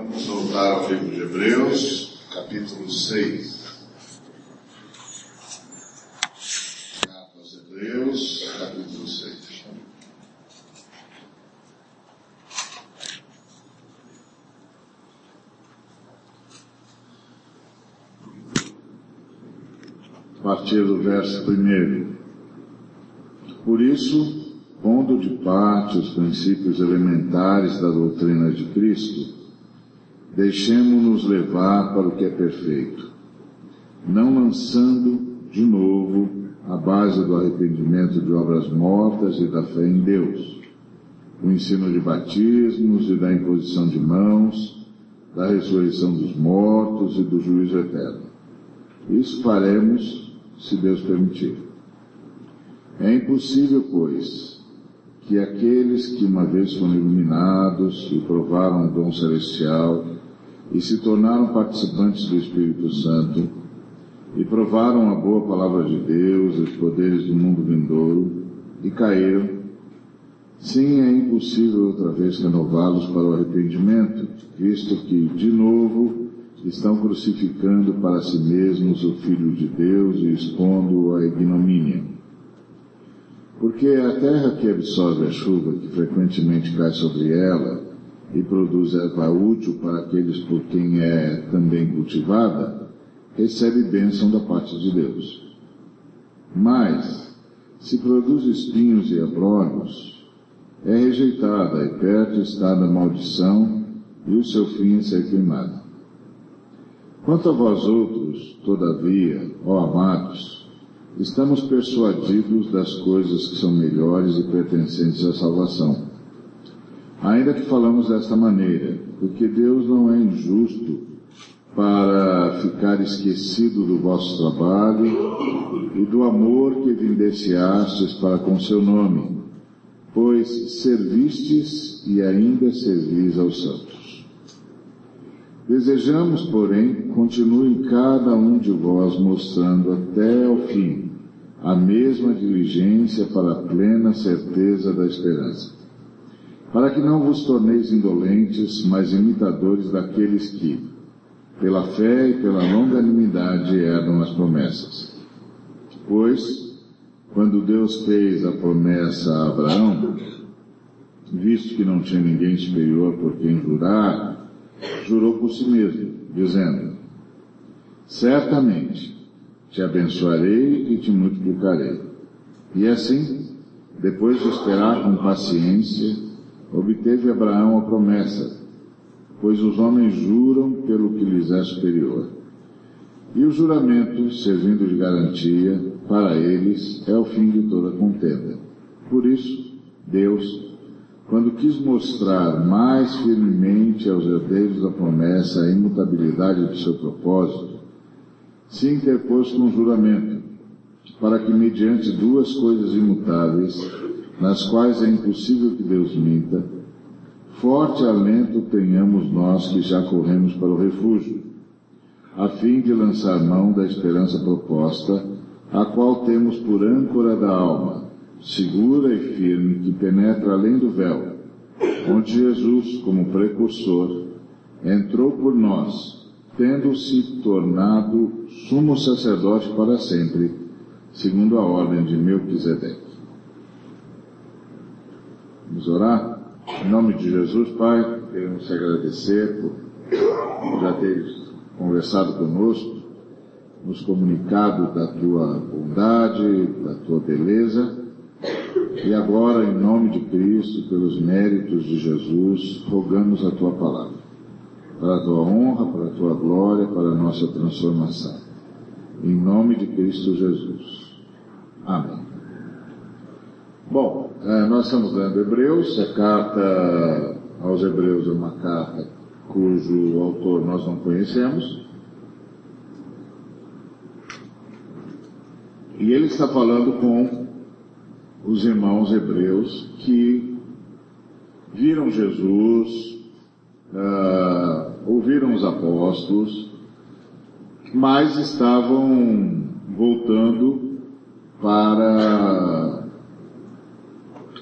Vamos voltar ao livro de Hebreus, capítulo 6. Carta aos Hebreus, capítulo 6. A partir do verso primeiro. Por isso, pondo de parte os princípios elementares da doutrina de Cristo, deixemos-nos levar para o que é perfeito, não lançando de novo a base do arrependimento de obras mortas e da fé em Deus, o ensino de batismos e da imposição de mãos, da ressurreição dos mortos e do juízo eterno. Isso faremos se Deus permitir. É impossível, pois, que aqueles que uma vez foram iluminados e provaram o dom celestial e se tornaram participantes do Espírito Santo e provaram a boa palavra de Deus os poderes do mundo vindouro e caíram, sim, é impossível outra vez renová-los para o arrependimento, visto que, de novo, estão crucificando para si mesmos o Filho de Deus e expondo-o à ignomínia. Porque a terra que absorve a chuva que frequentemente cai sobre ela e produz erva útil para aqueles por quem é também cultivada, recebe bênção da parte de Deus. Mas, se produz espinhos e abrolhos, é rejeitada e perto está da maldição e o seu fim é ser queimado. Quanto a vós outros, todavia, ó amados, estamos persuadidos das coisas que são melhores e pertencentes à salvação. Ainda que falamos desta maneira, porque Deus não é injusto para ficar esquecido do vosso trabalho e do amor que evidenciastes para com seu nome, pois servistes e ainda servis aos santos. Desejamos, porém, continue cada um de vós mostrando até ao fim a mesma diligência para a plena certeza da esperança, para que não vos torneis indolentes, mas imitadores daqueles que, pela fé e pela longanimidade, herdam as promessas. Pois, quando Deus fez a promessa a Abraão, visto que não tinha ninguém superior por quem jurar, jurou por si mesmo, dizendo: Certamente te abençoarei e te multiplicarei. E assim, depois de esperar com paciência, obteve Abraão a promessa, pois os homens juram pelo que lhes é superior. E o juramento, servindo de garantia, para eles é o fim de toda contenda. Por isso, Deus, quando quis mostrar mais firmemente aos herdeiros da promessa a imutabilidade de seu propósito, se interpôs com juramento, para que mediante duas coisas imutáveis, nas quais é impossível que Deus minta, forte alento tenhamos nós que já corremos para o refúgio, a fim de lançar mão da esperança proposta, a qual temos por âncora da alma, segura e firme, que penetra além do véu, onde Jesus, como precursor, entrou por nós, tendo-se tornado sumo sacerdote para sempre, segundo a ordem de Melquisedeque. Vamos orar? Em nome de Jesus, Pai, queremos te agradecer por já teres conversado conosco, nos comunicado da tua bondade, da tua beleza, e agora, em nome de Cristo, pelos méritos de Jesus, rogamos a tua palavra, para a tua honra, para a tua glória, para a nossa transformação. Em nome de Cristo Jesus. Amém. Bom, nós estamos lendo Hebreus, a carta aos Hebreus é uma carta cujo autor nós não conhecemos. E ele está falando com os irmãos hebreus que viram Jesus, uh, ouviram os apóstolos, mas estavam voltando para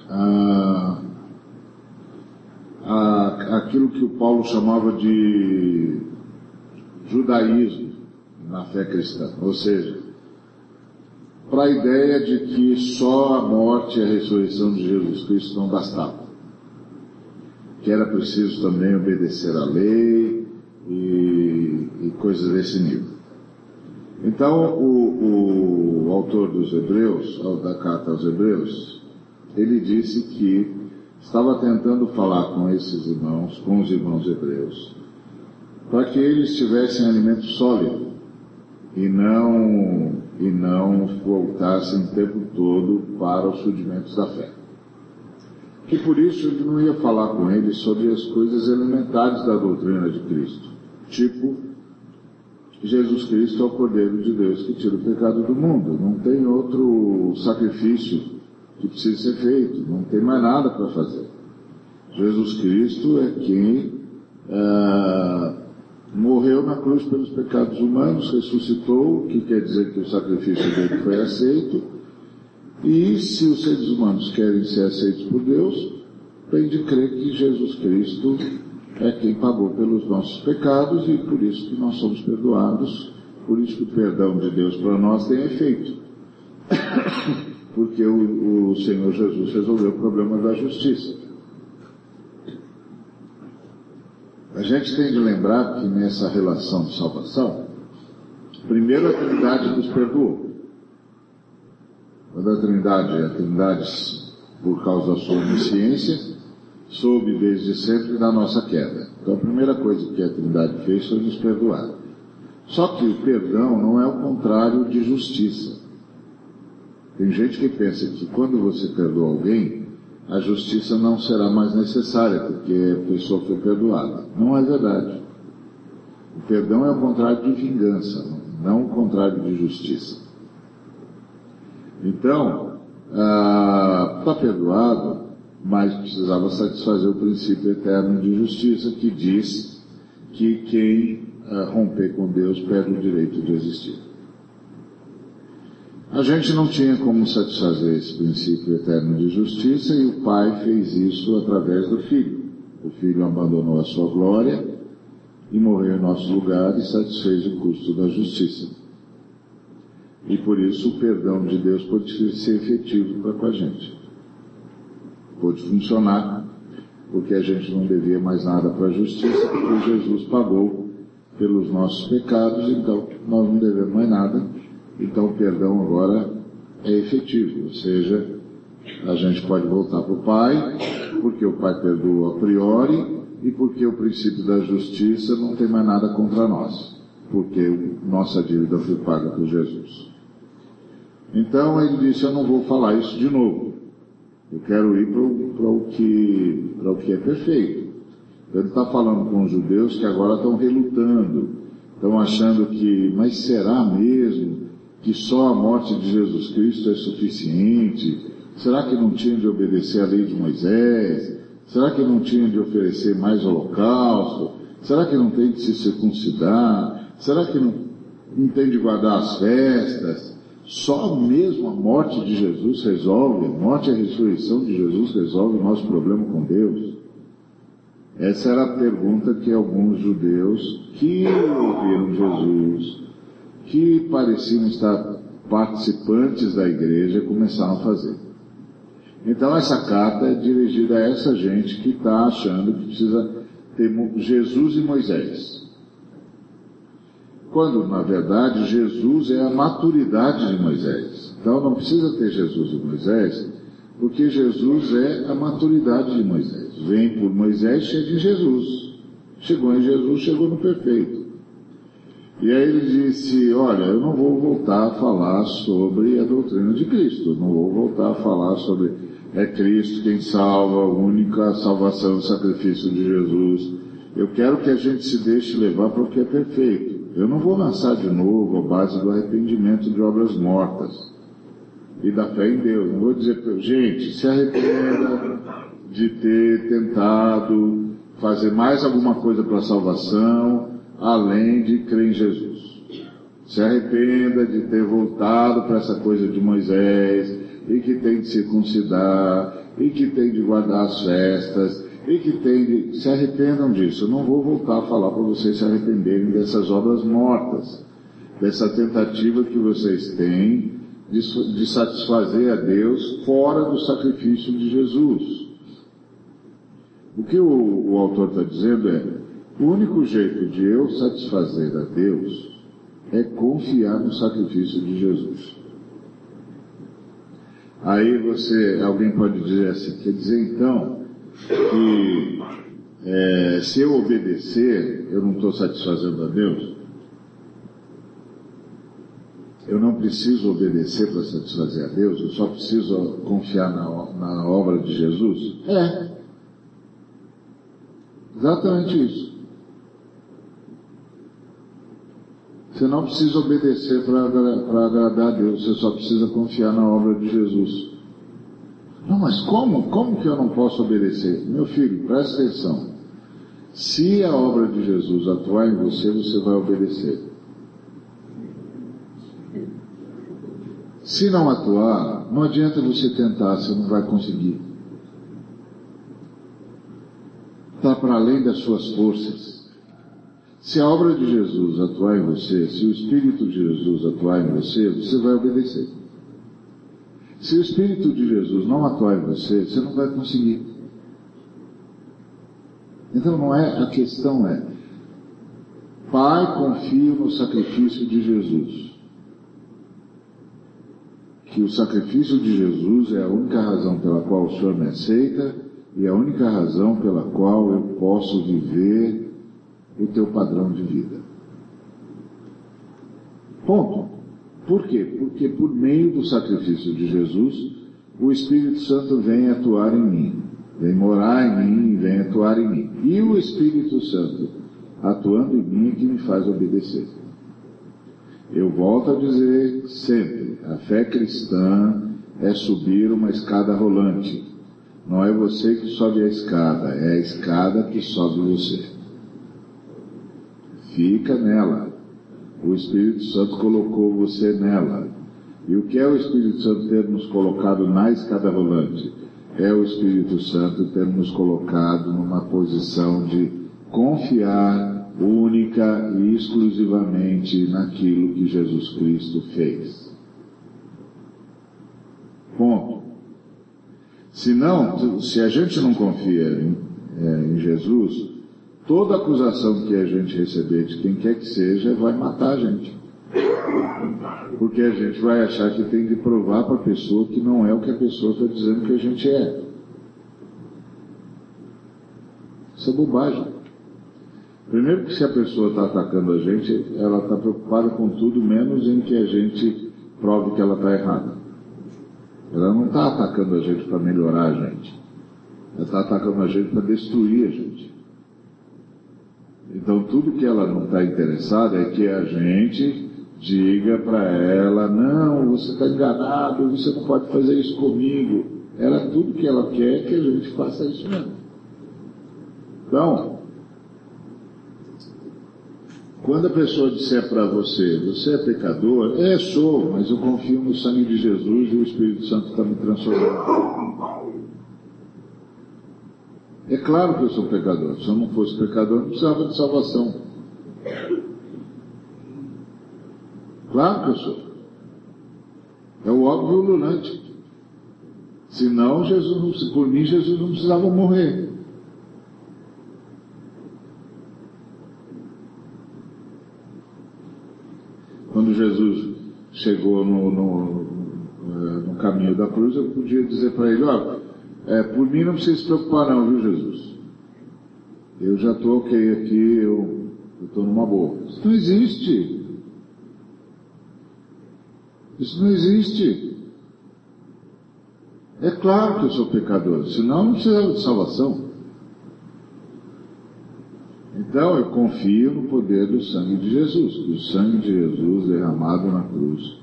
a, a, aquilo que o Paulo chamava de judaísmo na fé cristã, ou seja, para a ideia de que só a morte e a ressurreição de Jesus Cristo não bastavam, que era preciso também obedecer à lei e, e coisas desse nível. Então, o, o autor dos Hebreus, da carta aos Hebreus, ele disse que estava tentando falar com esses irmãos, com os irmãos hebreus, para que eles tivessem alimento sólido e não, e não voltassem o tempo todo para os rudimentos da fé. Que por isso ele não ia falar com eles sobre as coisas elementares da doutrina de Cristo, tipo Jesus Cristo é o Cordeiro de Deus que tira o pecado do mundo. Não tem outro sacrifício que precisa ser feito. Não tem mais nada para fazer. Jesus Cristo é quem ah, morreu na cruz pelos pecados humanos, ressuscitou, que quer dizer que o sacrifício dele foi aceito. E se os seres humanos querem ser aceitos por Deus, tem de crer que Jesus Cristo é quem pagou pelos nossos pecados e por isso que nós somos perdoados, por isso que o perdão de Deus para nós tem efeito. Porque o, o Senhor Jesus resolveu o problema da justiça. A gente tem de lembrar que nessa relação de salvação, primeiro a Trindade nos perdoou. Quando a Trindade, a Trindade, por causa da sua onisciência, soube desde sempre da nossa queda. Então a primeira coisa que a Trindade fez foi nos perdoar. Só que o perdão não é o contrário de justiça. Tem gente que pensa que quando você perdoa alguém, a justiça não será mais necessária, porque a pessoa foi perdoada. Não é verdade. O perdão é o contrário de vingança, não o contrário de justiça. Então, está ah, perdoado, mas precisava satisfazer o princípio eterno de justiça que diz que quem uh, romper com Deus perde o direito de existir. A gente não tinha como satisfazer esse princípio eterno de justiça e o Pai fez isso através do Filho. O Filho abandonou a sua glória e morreu em nosso lugar e satisfez o custo da justiça. E por isso o perdão de Deus pode ser efetivo para com a gente pôde funcionar, porque a gente não devia mais nada para a justiça, porque Jesus pagou pelos nossos pecados, então nós não devemos mais nada, então o perdão agora é efetivo, ou seja, a gente pode voltar para o Pai, porque o Pai perdoa a priori e porque o princípio da justiça não tem mais nada contra nós, porque nossa dívida foi paga por Jesus. Então ele disse: Eu não vou falar isso de novo. Eu quero ir para o que, o que é perfeito. Então ele está falando com os judeus que agora estão relutando, estão achando que, mas será mesmo que só a morte de Jesus Cristo é suficiente? Será que não tinha de obedecer à lei de Moisés? Será que não tinha de oferecer mais holocausto? Será que não tem de se circuncidar? Será que não, não tem de guardar as festas? Só mesmo a morte de Jesus resolve, a morte e a ressurreição de Jesus resolve o nosso problema com Deus? Essa era a pergunta que alguns judeus que ouviram Jesus, que pareciam estar participantes da igreja, começaram a fazer. Então essa carta é dirigida a essa gente que está achando que precisa ter Jesus e Moisés. Quando, na verdade, Jesus é a maturidade de Moisés. Então não precisa ter Jesus e Moisés, porque Jesus é a maturidade de Moisés. Vem por Moisés, chega em Jesus. Chegou em Jesus, chegou no perfeito. E aí ele disse, olha, eu não vou voltar a falar sobre a doutrina de Cristo, não vou voltar a falar sobre é Cristo quem salva, a única salvação, o sacrifício de Jesus. Eu quero que a gente se deixe levar para o que é perfeito. Eu não vou lançar de novo a base do arrependimento de obras mortas e da fé em Deus. Não vou dizer, gente, se arrependa de ter tentado fazer mais alguma coisa para a salvação, além de crer em Jesus. Se arrependa de ter voltado para essa coisa de Moisés, e que tem de circuncidar, e que tem de guardar as festas, e que tem de, se arrependam disso. Eu não vou voltar a falar para vocês se arrependerem dessas obras mortas, dessa tentativa que vocês têm de, de satisfazer a Deus fora do sacrifício de Jesus. O que o, o autor está dizendo é, o único jeito de eu satisfazer a Deus é confiar no sacrifício de Jesus. Aí você, alguém pode dizer assim, quer dizer então que é, se eu obedecer, eu não estou satisfazendo a Deus? Eu não preciso obedecer para satisfazer a Deus, eu só preciso confiar na, na obra de Jesus? É. Exatamente isso. Você não precisa obedecer para agradar a Deus, você só precisa confiar na obra de Jesus. Não, mas como? Como que eu não posso obedecer? Meu filho, presta atenção. Se a obra de Jesus atuar em você, você vai obedecer. Se não atuar, não adianta você tentar, você não vai conseguir. Está para além das suas forças. Se a obra de Jesus atuar em você, se o Espírito de Jesus atuar em você, você vai obedecer. Se o Espírito de Jesus não atuar em você, você não vai conseguir. Então não é, a questão é, Pai, confio no sacrifício de Jesus. Que o sacrifício de Jesus é a única razão pela qual o Senhor me aceita e a única razão pela qual eu posso viver o teu padrão de vida. Ponto. Por quê? Porque por meio do sacrifício de Jesus, o Espírito Santo vem atuar em mim, vem morar em mim vem atuar em mim. E o Espírito Santo atuando em mim é que me faz obedecer. Eu volto a dizer sempre, a fé cristã é subir uma escada rolante. Não é você que sobe a escada, é a escada que sobe você. Fica nela. O Espírito Santo colocou você nela. E o que é o Espírito Santo ter nos colocado na escada rolante? É o Espírito Santo ter nos colocado numa posição de confiar única e exclusivamente naquilo que Jesus Cristo fez. Ponto. Se não, se a gente não confia em, é, em Jesus, toda acusação que a gente receber de quem quer que seja vai matar a gente. Porque a gente vai achar que tem de provar para a pessoa que não é o que a pessoa está dizendo que a gente é. Isso é bobagem. Primeiro que se a pessoa está atacando a gente, ela está preocupada com tudo menos em que a gente prove que ela está errada. Ela não está atacando a gente para melhorar a gente. Ela está atacando a gente para destruir a gente. Então, tudo que ela não está interessada é que a gente diga para ela: não, você está enganado, você não pode fazer isso comigo. Ela, tudo que ela quer que a gente faça isso mesmo. Então, quando a pessoa disser para você, você é pecador, é, sou, mas eu confio no sangue de Jesus e o Espírito Santo está me transformando. É claro que eu sou pecador. Se eu não fosse pecador, não precisava de salvação. Claro que eu sou. É o óbvio ululante. Senão, Jesus, por mim, Jesus não precisava morrer. Quando Jesus chegou no, no, no caminho da cruz, eu podia dizer para ele, ó, é, por mim não precisa se preocupar não, viu Jesus? Eu já estou ok aqui, eu estou numa boa. Isso não existe. Isso não existe. É claro que eu sou pecador, senão não precisava de salvação. Então eu confio no poder do sangue de Jesus, o sangue de Jesus derramado na cruz,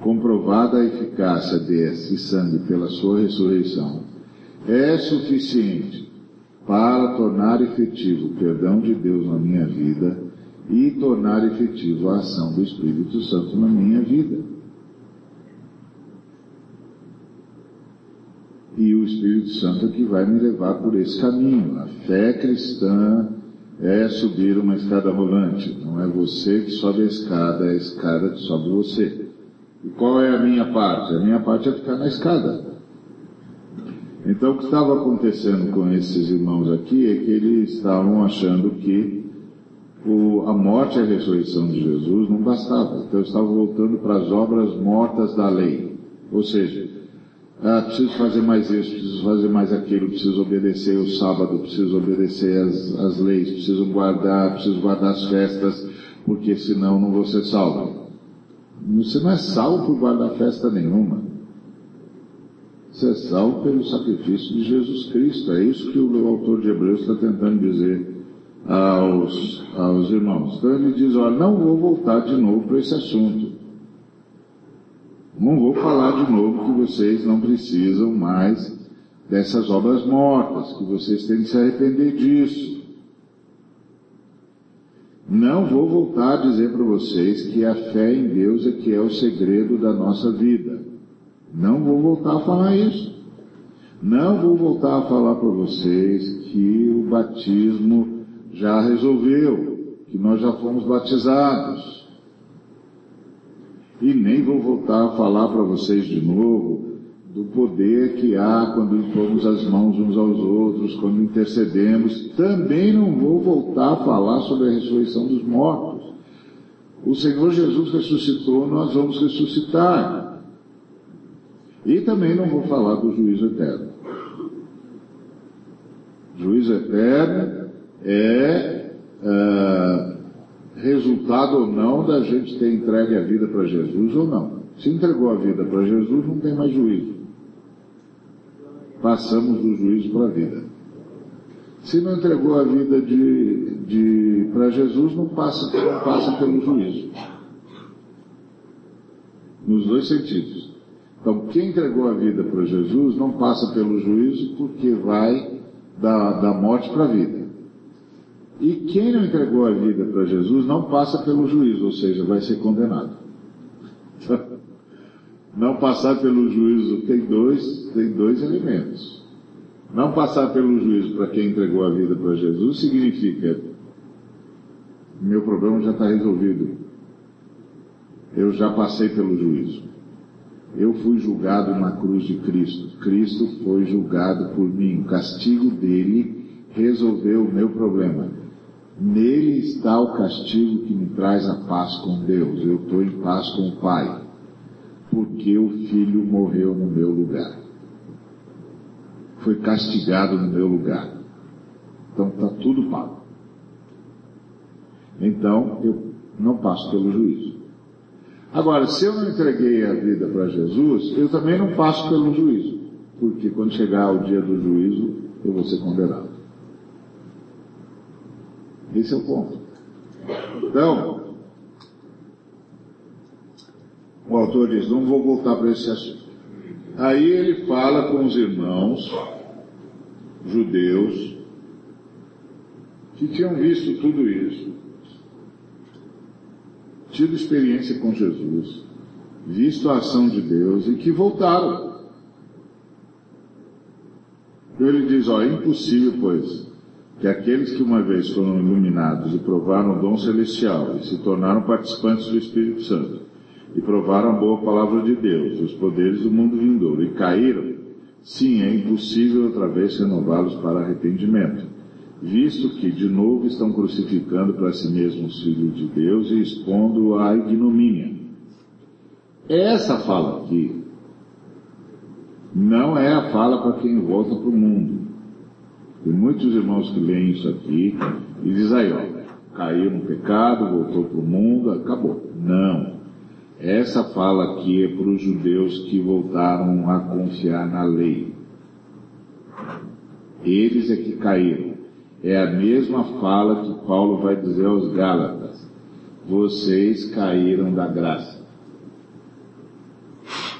comprovada a eficácia desse sangue pela sua ressurreição, é suficiente para tornar efetivo o perdão de Deus na minha vida e tornar efetivo a ação do Espírito Santo na minha vida. e o Espírito Santo é que vai me levar por esse caminho. A fé cristã é subir uma escada rolante. Não é você que sobe a escada, é a escada que sobe você. E qual é a minha parte? A minha parte é ficar na escada. Então o que estava acontecendo com esses irmãos aqui é que eles estavam achando que o, a morte e a ressurreição de Jesus não bastava. Então estavam voltando para as obras mortas da lei. Ou seja, ah, preciso fazer mais isso, preciso fazer mais aquilo, preciso obedecer o sábado, preciso obedecer as, as leis, preciso guardar, preciso guardar as festas, porque senão não vou ser salvo. Você não é salvo por guardar festa nenhuma. Salvo pelo sacrifício de Jesus Cristo. É isso que o autor de Hebreus está tentando dizer aos, aos irmãos. Então ele diz, olha, não vou voltar de novo para esse assunto. Não vou falar de novo que vocês não precisam mais dessas obras mortas, que vocês têm que se arrepender disso. Não vou voltar a dizer para vocês que a fé em Deus é que é o segredo da nossa vida. Não vou voltar a falar isso. Não vou voltar a falar para vocês que o batismo já resolveu, que nós já fomos batizados. E nem vou voltar a falar para vocês de novo do poder que há quando impomos as mãos uns aos outros, quando intercedemos. Também não vou voltar a falar sobre a ressurreição dos mortos. O Senhor Jesus ressuscitou, nós vamos ressuscitar. E também não vou falar do juízo eterno. Juízo eterno é. Uh, resultado ou não da gente ter entregue a vida para Jesus ou não. Se entregou a vida para Jesus, não tem mais juízo. Passamos do juízo para a vida. Se não entregou a vida de, de, para Jesus, não passa, não passa pelo juízo. Nos dois sentidos. Então, quem entregou a vida para Jesus não passa pelo juízo porque vai da, da morte para a vida. E quem não entregou a vida para Jesus não passa pelo juízo, ou seja, vai ser condenado. Não passar pelo juízo tem dois, tem dois elementos. Não passar pelo juízo para quem entregou a vida para Jesus significa meu problema já está resolvido. Eu já passei pelo juízo. Eu fui julgado na cruz de Cristo. Cristo foi julgado por mim. O castigo dele resolveu o meu problema. Nele está o castigo que me traz a paz com Deus. Eu estou em paz com o Pai, porque o Filho morreu no meu lugar. Foi castigado no meu lugar. Então está tudo pago. Então eu não passo pelo juízo. Agora, se eu não entreguei a vida para Jesus, eu também não passo pelo juízo, porque quando chegar o dia do juízo, eu vou ser condenado. Esse é o ponto. Então, o autor diz: não vou voltar para esse assunto. Aí ele fala com os irmãos judeus que tinham visto tudo isso, tido experiência com Jesus, visto a ação de Deus e que voltaram. Ele diz: ó, é impossível, pois, que aqueles que uma vez foram iluminados e provaram o dom celestial e se tornaram participantes do Espírito Santo e provaram a boa palavra de Deus, os poderes do mundo vindouro e caíram, sim, é impossível outra vez renová-los para arrependimento, visto que de novo estão crucificando para si mesmos os filhos de Deus e expondo à ignomínia. Essa fala aqui não é a fala para quem volta para o mundo. Tem muitos irmãos que leem isso aqui e dizem aí, ó, caiu no pecado, voltou para o mundo, acabou. Não. Essa fala aqui é para os judeus que voltaram a confiar na lei. Eles é que caíram. É a mesma fala que Paulo vai dizer aos Gálatas. Vocês caíram da graça.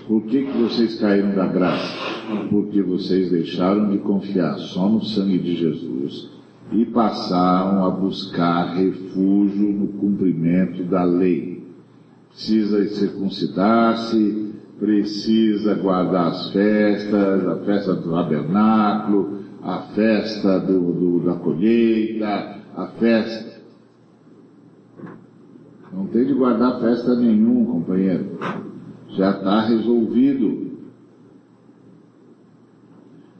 Por que, que vocês caíram da graça? porque vocês deixaram de confiar só no sangue de Jesus e passaram a buscar refúgio no cumprimento da lei. Precisa circuncidar-se, precisa guardar as festas, a festa do tabernáculo, a festa do, do, da colheita, a festa. Não tem de guardar festa nenhum, companheiro. Já está resolvido.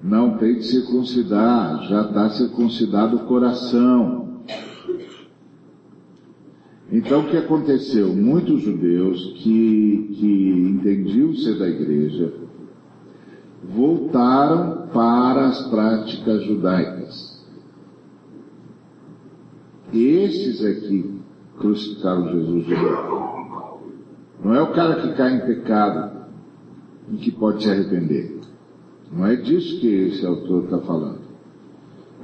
Não tem de circuncidar, já está circuncidado o coração. Então o que aconteceu? Muitos judeus que, que entendiam ser da igreja voltaram para as práticas judaicas. Estes é que crucificaram Jesus. Não é o cara que cai em pecado e que pode se arrepender. Não é disso que esse autor está falando.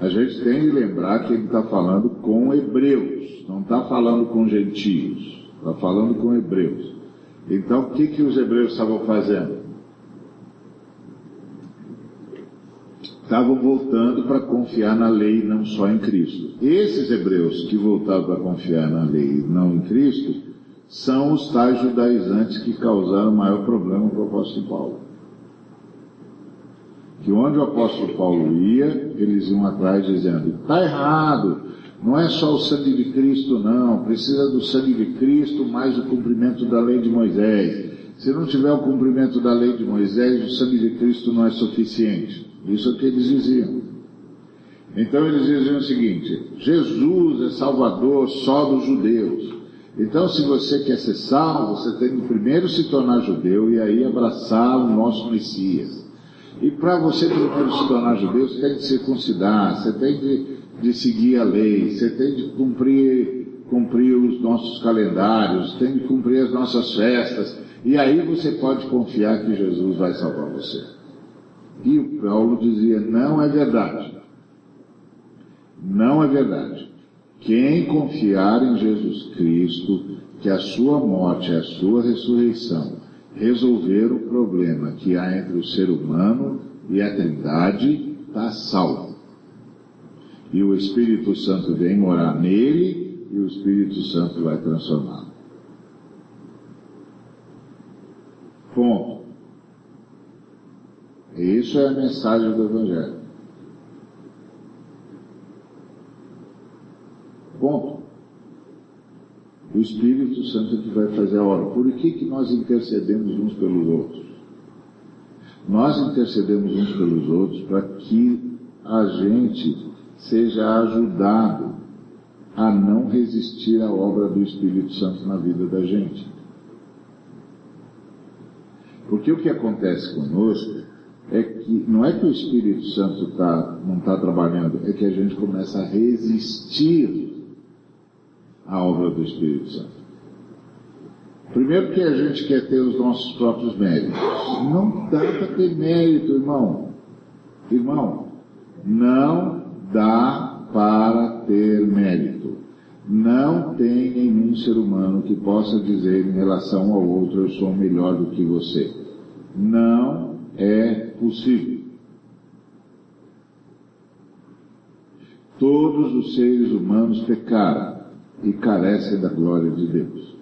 A gente tem de lembrar que ele está falando com hebreus, não está falando com gentios, está falando com hebreus. Então o que, que os hebreus estavam fazendo? Estavam voltando para confiar na lei, não só em Cristo. Esses hebreus que voltaram para confiar na lei, não em Cristo, são os tais judaizantes que causaram o maior problema para o apóstolo Paulo que onde o apóstolo Paulo ia, eles iam atrás dizendo, está errado, não é só o sangue de Cristo não, precisa do sangue de Cristo mais o cumprimento da lei de Moisés. Se não tiver o cumprimento da lei de Moisés, o sangue de Cristo não é suficiente. Isso é o que eles diziam. Então eles diziam o seguinte, Jesus é salvador só dos judeus. Então se você quer ser salvo, você tem que primeiro se tornar judeu e aí abraçar o nosso Messias. E para você primeiro se tornar judeu, você tem de circuncidar, você tem de, de seguir a lei, você tem de cumprir, cumprir os nossos calendários, tem de cumprir as nossas festas, e aí você pode confiar que Jesus vai salvar você. E o Paulo dizia, não é verdade. Não é verdade. Quem confiar em Jesus Cristo, que a sua morte é a sua ressurreição, resolver o problema que há entre o ser humano e a Trindade, está salvo. E o Espírito Santo vem morar nele e o Espírito Santo vai transformá-lo. Ponto. E isso é a mensagem do Evangelho. Ponto. O Espírito Santo que vai fazer a obra. Por que, que nós intercedemos uns pelos outros? Nós intercedemos uns pelos outros para que a gente seja ajudado a não resistir à obra do Espírito Santo na vida da gente. Porque o que acontece conosco é que não é que o Espírito Santo tá, não está trabalhando, é que a gente começa a resistir a obra do Espírito Santo. Primeiro que a gente quer ter os nossos próprios méritos. Não dá para ter mérito, irmão. Irmão, não dá para ter mérito. Não tem nenhum ser humano que possa dizer em relação ao outro, eu sou melhor do que você. Não é possível. Todos os seres humanos pecaram e carecem da glória de Deus.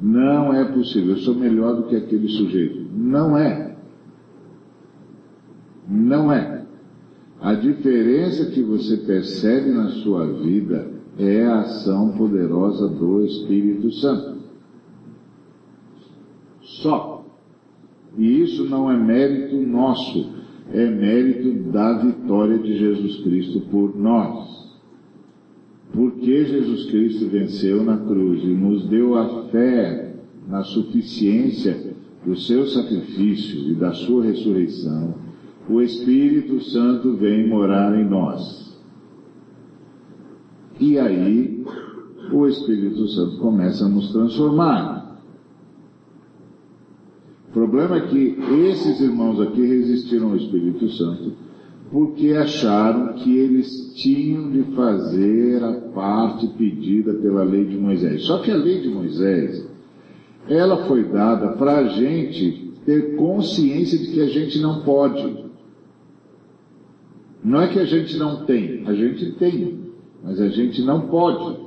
Não é possível, eu sou melhor do que aquele sujeito. Não é. Não é. A diferença que você percebe na sua vida é a ação poderosa do Espírito Santo. Só. E isso não é mérito nosso, é mérito da vitória de Jesus Cristo por nós. Porque Jesus Cristo venceu na cruz e nos deu a fé na suficiência do seu sacrifício e da sua ressurreição, o Espírito Santo vem morar em nós. E aí, o Espírito Santo começa a nos transformar. O problema é que esses irmãos aqui resistiram ao Espírito Santo porque acharam que eles tinham de fazer a parte pedida pela lei de Moisés. Só que a lei de Moisés, ela foi dada para a gente ter consciência de que a gente não pode. Não é que a gente não tem, a gente tem, mas a gente não pode.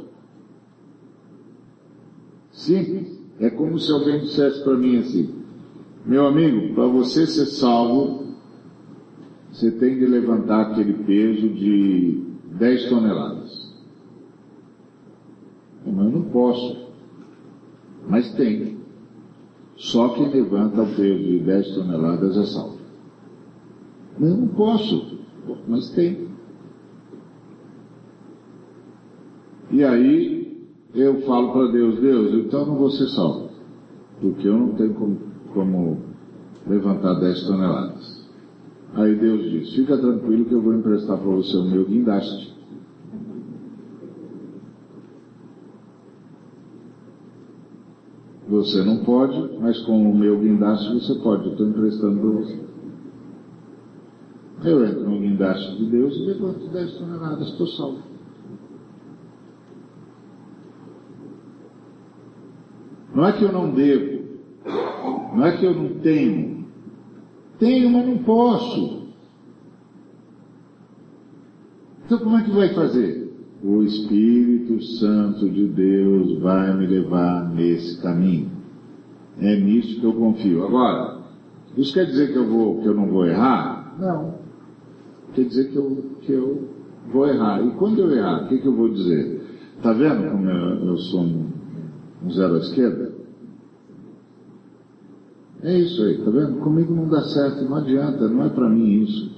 Simples. É como se alguém dissesse para mim assim, Meu amigo, para você ser salvo, você tem de levantar aquele peso de 10 toneladas. Eu não posso. Mas tem. Só quem levanta o peso de 10 toneladas é salvo. Eu não posso. Mas tem. E aí eu falo para Deus, Deus, então não vou ser salvo. Porque eu não tenho como, como levantar 10 toneladas. Aí Deus diz, fica tranquilo que eu vou emprestar para você o meu guindaste. Você não pode, mas com o meu guindaste você pode, eu estou emprestando para você. Eu entro no guindaste de Deus e levanto 10 toneladas, estou salvo. Não é que eu não devo, não é que eu não tenho. Tenho, mas não posso. Então como é que vai fazer? o Espírito Santo de Deus vai me levar nesse caminho. É nisso que eu confio. Agora, isso quer dizer que eu, vou, que eu não vou errar? Não. Quer dizer que eu, que eu vou errar. E quando eu errar, o que, que eu vou dizer? Está vendo como eu, eu sou um, um zero à esquerda? É isso aí, tá vendo? Comigo não dá certo, não adianta, não é para mim isso.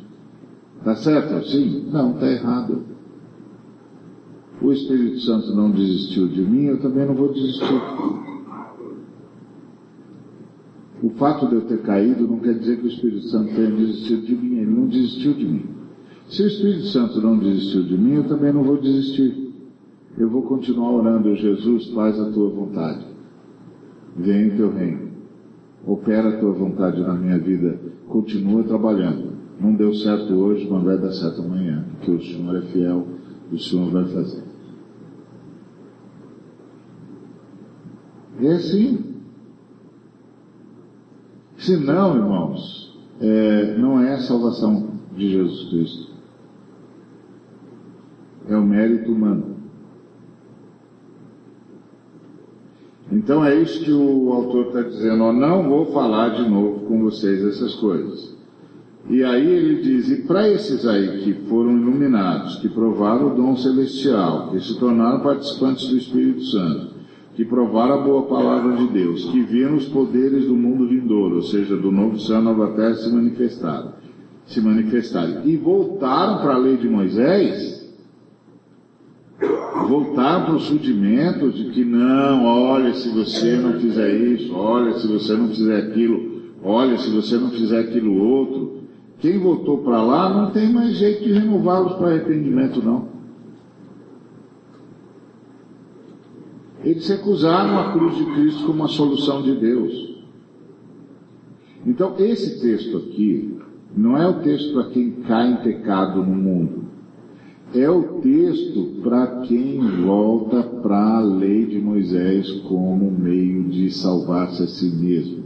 Tá certo assim? Não, tá errado. O Espírito Santo não desistiu de mim, eu também não vou desistir. O fato de eu ter caído não quer dizer que o Espírito Santo tenha desistido de mim, ele não desistiu de mim. Se o Espírito Santo não desistiu de mim, eu também não vou desistir. Eu vou continuar orando, Jesus, faz a tua vontade. Venha o teu reino. Opera a tua vontade na minha vida. Continua trabalhando. Não deu certo hoje, mas vai dar certo amanhã, porque o Senhor é fiel, o Senhor vai fazer. É assim. Se não, irmãos, é, não é a salvação de Jesus Cristo. É o mérito humano. Então é isso que o autor está dizendo. Eu não vou falar de novo com vocês essas coisas. E aí ele diz, e para esses aí que foram iluminados, que provaram o dom celestial, que se tornaram participantes do Espírito Santo, que provaram a boa palavra de Deus, que viram os poderes do mundo vindouro, ou seja, do novo céu nova terra se manifestarem, se manifestarem, e voltaram para a lei de Moisés, voltaram para os rudimentos de que não, olha, se você não fizer isso, olha, se você não fizer aquilo, olha, se você não fizer aquilo outro, quem voltou para lá não tem mais jeito de renová-los para arrependimento, não. Eles recusaram a cruz de Cristo como a solução de Deus. Então, esse texto aqui não é o texto para quem cai em pecado no mundo. É o texto para quem volta para a lei de Moisés como meio de salvar-se a si mesmo,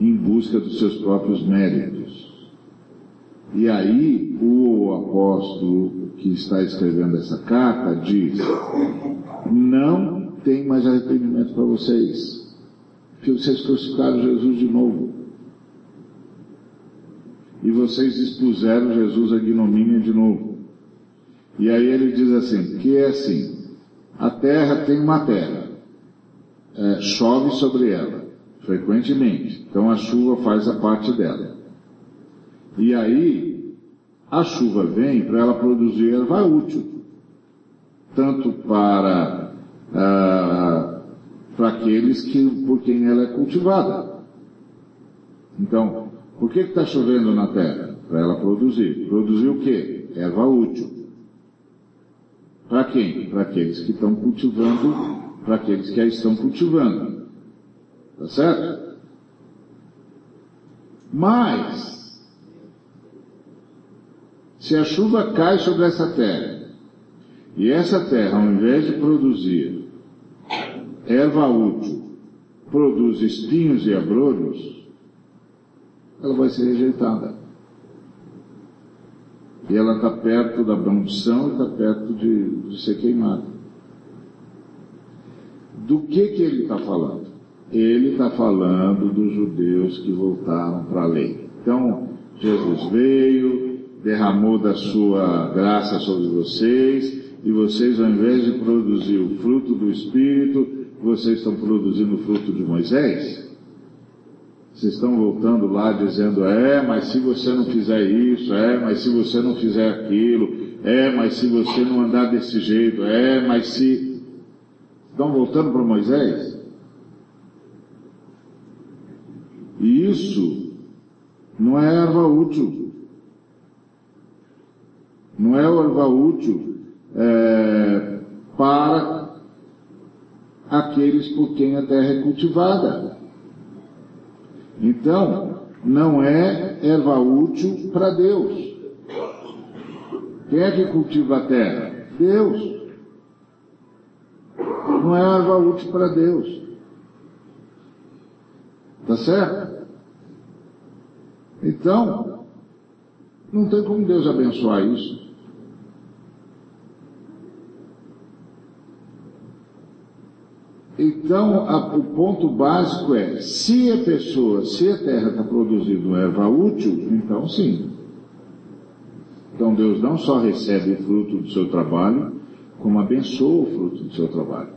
em busca dos seus próprios méritos. E aí, o apóstolo que está escrevendo essa carta diz: não tem mais arrependimento para vocês. Porque vocês crucificaram Jesus de novo. E vocês expuseram Jesus à ignomínia de novo. E aí ele diz assim, que é assim, a terra tem uma terra, é, chove sobre ela, frequentemente. Então a chuva faz a parte dela. E aí, a chuva vem para ela produzir erva útil tanto para, ah, para aqueles que, por quem ela é cultivada. Então, por que está chovendo na terra? Para ela produzir. Produzir o quê? Erva útil. Para quem? Para aqueles que estão cultivando, para aqueles que a estão cultivando. Tá certo? Mas, se a chuva cai sobre essa terra, e essa terra, ao invés de produzir erva útil, produz espinhos e abrolhos, ela vai ser rejeitada. E ela está perto da maldição e está perto de, de ser queimada. Do que que ele está falando? ele está falando dos judeus que voltaram para a lei. Então, Jesus veio, derramou da sua graça sobre vocês, e vocês, ao invés de produzir o fruto do Espírito, vocês estão produzindo o fruto de Moisés? Vocês estão voltando lá dizendo, é, mas se você não fizer isso, é, mas se você não fizer aquilo, é, mas se você não andar desse jeito, é, mas se. Estão voltando para Moisés? E isso não é erva útil. Não é erva útil é, para aqueles por quem a terra é cultivada. Então, não é erva útil para Deus. Quem é que cultiva a terra? Deus. Não é erva útil para Deus. Tá certo? Então, não tem como Deus abençoar isso. Então, a, o ponto básico é, se a pessoa, se a terra está produzindo erva útil, então sim. Então Deus não só recebe o fruto do seu trabalho, como abençoa o fruto do seu trabalho.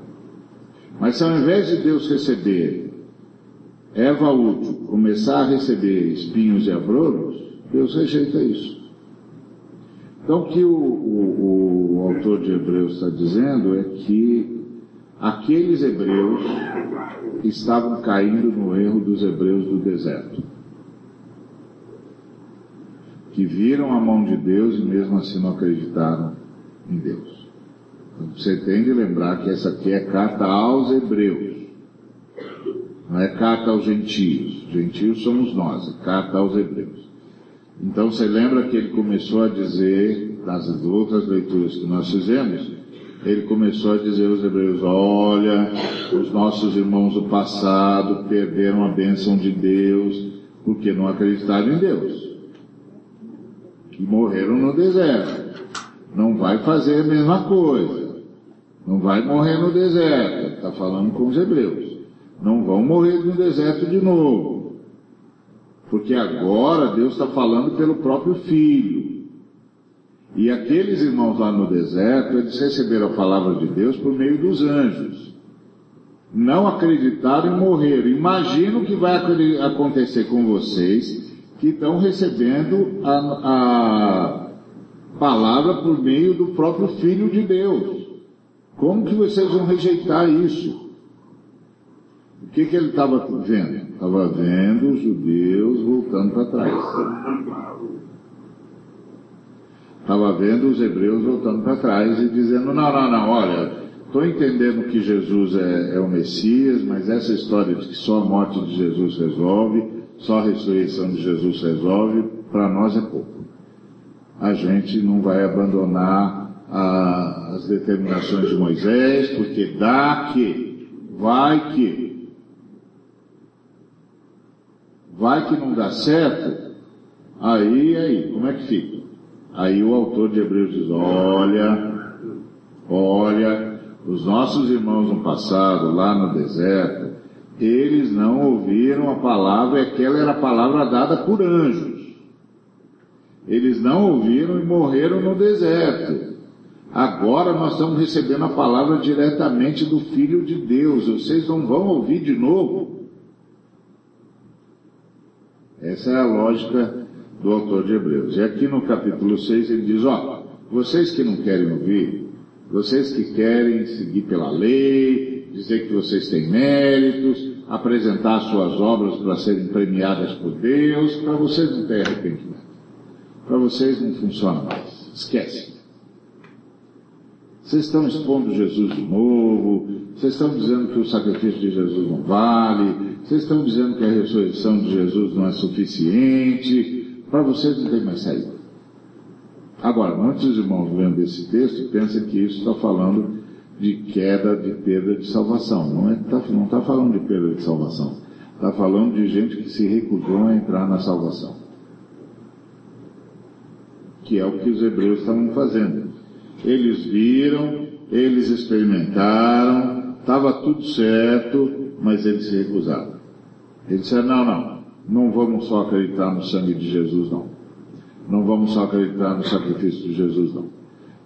Mas se ao invés de Deus receber erva útil, começar a receber espinhos e abrolhos, Deus rejeita isso. Então o que o, o, o autor de Hebreus está dizendo é que aqueles hebreus estavam caindo no erro dos hebreus do deserto, que viram a mão de Deus e mesmo assim não acreditaram em Deus. Então, você tem de lembrar que essa aqui é carta aos hebreus, não é carta aos gentios. Gentios somos nós, é carta aos hebreus. Então você lembra que ele começou a dizer, nas outras leituras que nós fizemos, ele começou a dizer aos hebreus: Olha, os nossos irmãos do passado perderam a bênção de Deus porque não acreditaram em Deus. E morreram no deserto. Não vai fazer a mesma coisa. Não vai morrer no deserto. Está falando com os hebreus. Não vão morrer no deserto de novo. Porque agora Deus está falando pelo próprio Filho. E aqueles irmãos lá no deserto, eles receberam a palavra de Deus por meio dos anjos. Não acreditaram e morreram. Imagina o que vai acontecer com vocês que estão recebendo a, a palavra por meio do próprio Filho de Deus. Como que vocês vão rejeitar isso? O que, que ele estava vendo? Estava vendo os judeus voltando para trás estava vendo os hebreus voltando para trás e dizendo, não, não, não, olha, estou entendendo que Jesus é, é, o Messias, mas essa história de que só a morte de Jesus resolve, só a ressurreição de Jesus resolve, para nós é pouco. A gente não vai abandonar a, as determinações de Moisés, porque dá que, vai que, vai que não dá certo, aí, aí, como é que fica? Aí o autor de Hebreus diz: olha, olha, os nossos irmãos no passado, lá no deserto, eles não ouviram a palavra, aquela era a palavra dada por anjos. Eles não ouviram e morreram no deserto. Agora nós estamos recebendo a palavra diretamente do Filho de Deus. Vocês não vão ouvir de novo? Essa é a lógica do autor de Hebreus. E aqui no capítulo 6 ele diz, ó, vocês que não querem ouvir, vocês que querem seguir pela lei, dizer que vocês têm méritos, apresentar suas obras para serem premiadas por Deus, para vocês não tem arrependimento. Para vocês não funciona mais. Esquece. Vocês estão expondo Jesus de novo, vocês estão dizendo que o sacrifício de Jesus não vale, vocês estão dizendo que a ressurreição de Jesus não é suficiente, para vocês não tem mais saída. Agora, muitos irmãos lendo esse texto pensam que isso está falando de queda, de perda de salvação. Não está não tá falando de perda de salvação. Está falando de gente que se recusou a entrar na salvação. Que é o que os hebreus estavam fazendo. Eles viram, eles experimentaram, estava tudo certo, mas eles se recusaram. Eles disseram, não, não, não vamos só acreditar no sangue de Jesus, não. Não vamos só acreditar no sacrifício de Jesus, não.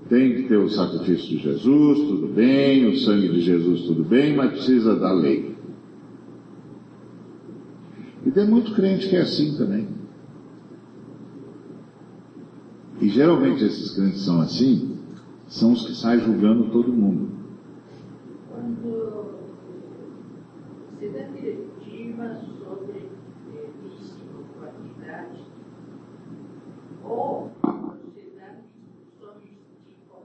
Tem que ter o sacrifício de Jesus, tudo bem, o sangue de Jesus, tudo bem, mas precisa da lei. E tem muito crente que é assim também. E geralmente esses crentes são assim, são os que saem julgando todo mundo. Quando se dá diretiva sobre vício ou quantidade, ou você dá instruções tipo,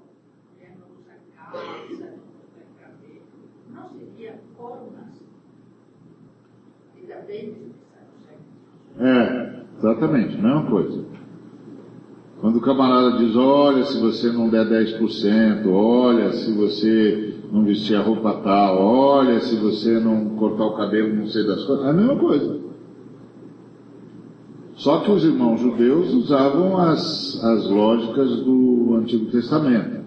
mulher não usa calça, não usa cabelo, não seria formas e também É, exatamente, mesma coisa. Quando o camarada diz, olha, se você não der 10%, olha, se você não vestir a roupa tal, olha, se você não cortar o cabelo, não sei das coisas, é a mesma coisa. Só que os irmãos judeus usavam as, as lógicas do Antigo Testamento.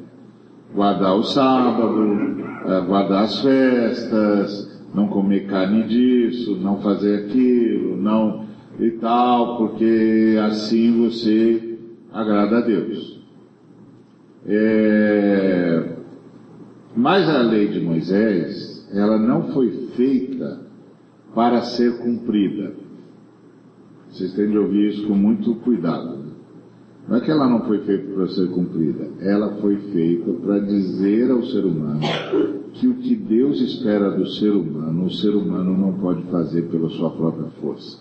Guardar o sábado, eh, guardar as festas, não comer carne disso, não fazer aquilo, não e tal, porque assim você agrada a Deus. É... Mas a lei de Moisés, ela não foi feita para ser cumprida. Vocês têm de ouvir isso com muito cuidado. Não é que ela não foi feita para ser cumprida, ela foi feita para dizer ao ser humano que o que Deus espera do ser humano, o ser humano não pode fazer pela sua própria força.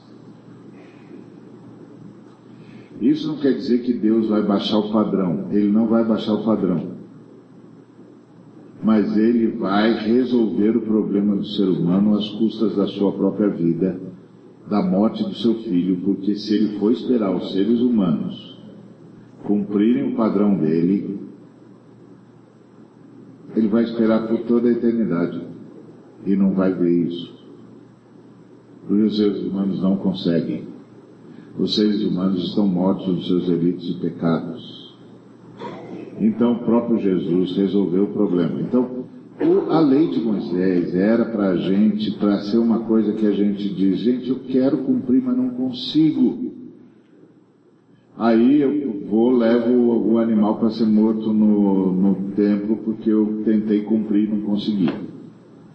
Isso não quer dizer que Deus vai baixar o padrão. Ele não vai baixar o padrão. Mas ele vai resolver o problema do ser humano às custas da sua própria vida, da morte do seu filho, porque se ele for esperar os seres humanos cumprirem o padrão dele, ele vai esperar por toda a eternidade e não vai ver isso. Porque os seres humanos não conseguem. Os seres humanos estão mortos nos seus delitos e pecados. Então o próprio Jesus resolveu o problema. Então, a lei de Moisés era para a gente, para ser uma coisa que a gente diz, gente, eu quero cumprir, mas não consigo. Aí eu vou, levo o animal para ser morto no, no templo porque eu tentei cumprir e não consegui.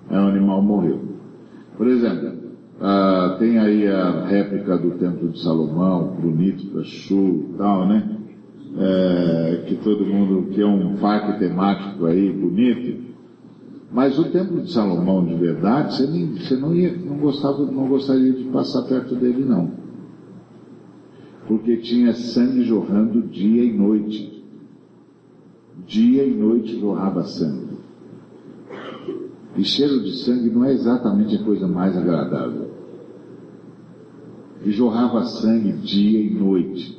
Aí o animal morreu. Por exemplo, tem aí a réplica do Templo de Salomão, bonito show e tal, né? É, que todo mundo, que é um parque temático aí, bonito. Mas o Templo de Salomão, de verdade, você, nem, você não, ia, não, gostava, não gostaria de passar perto dele, não. Porque tinha sangue jorrando dia e noite. Dia e noite jorrava sangue. E cheiro de sangue não é exatamente a coisa mais agradável. E jorrava sangue dia e noite.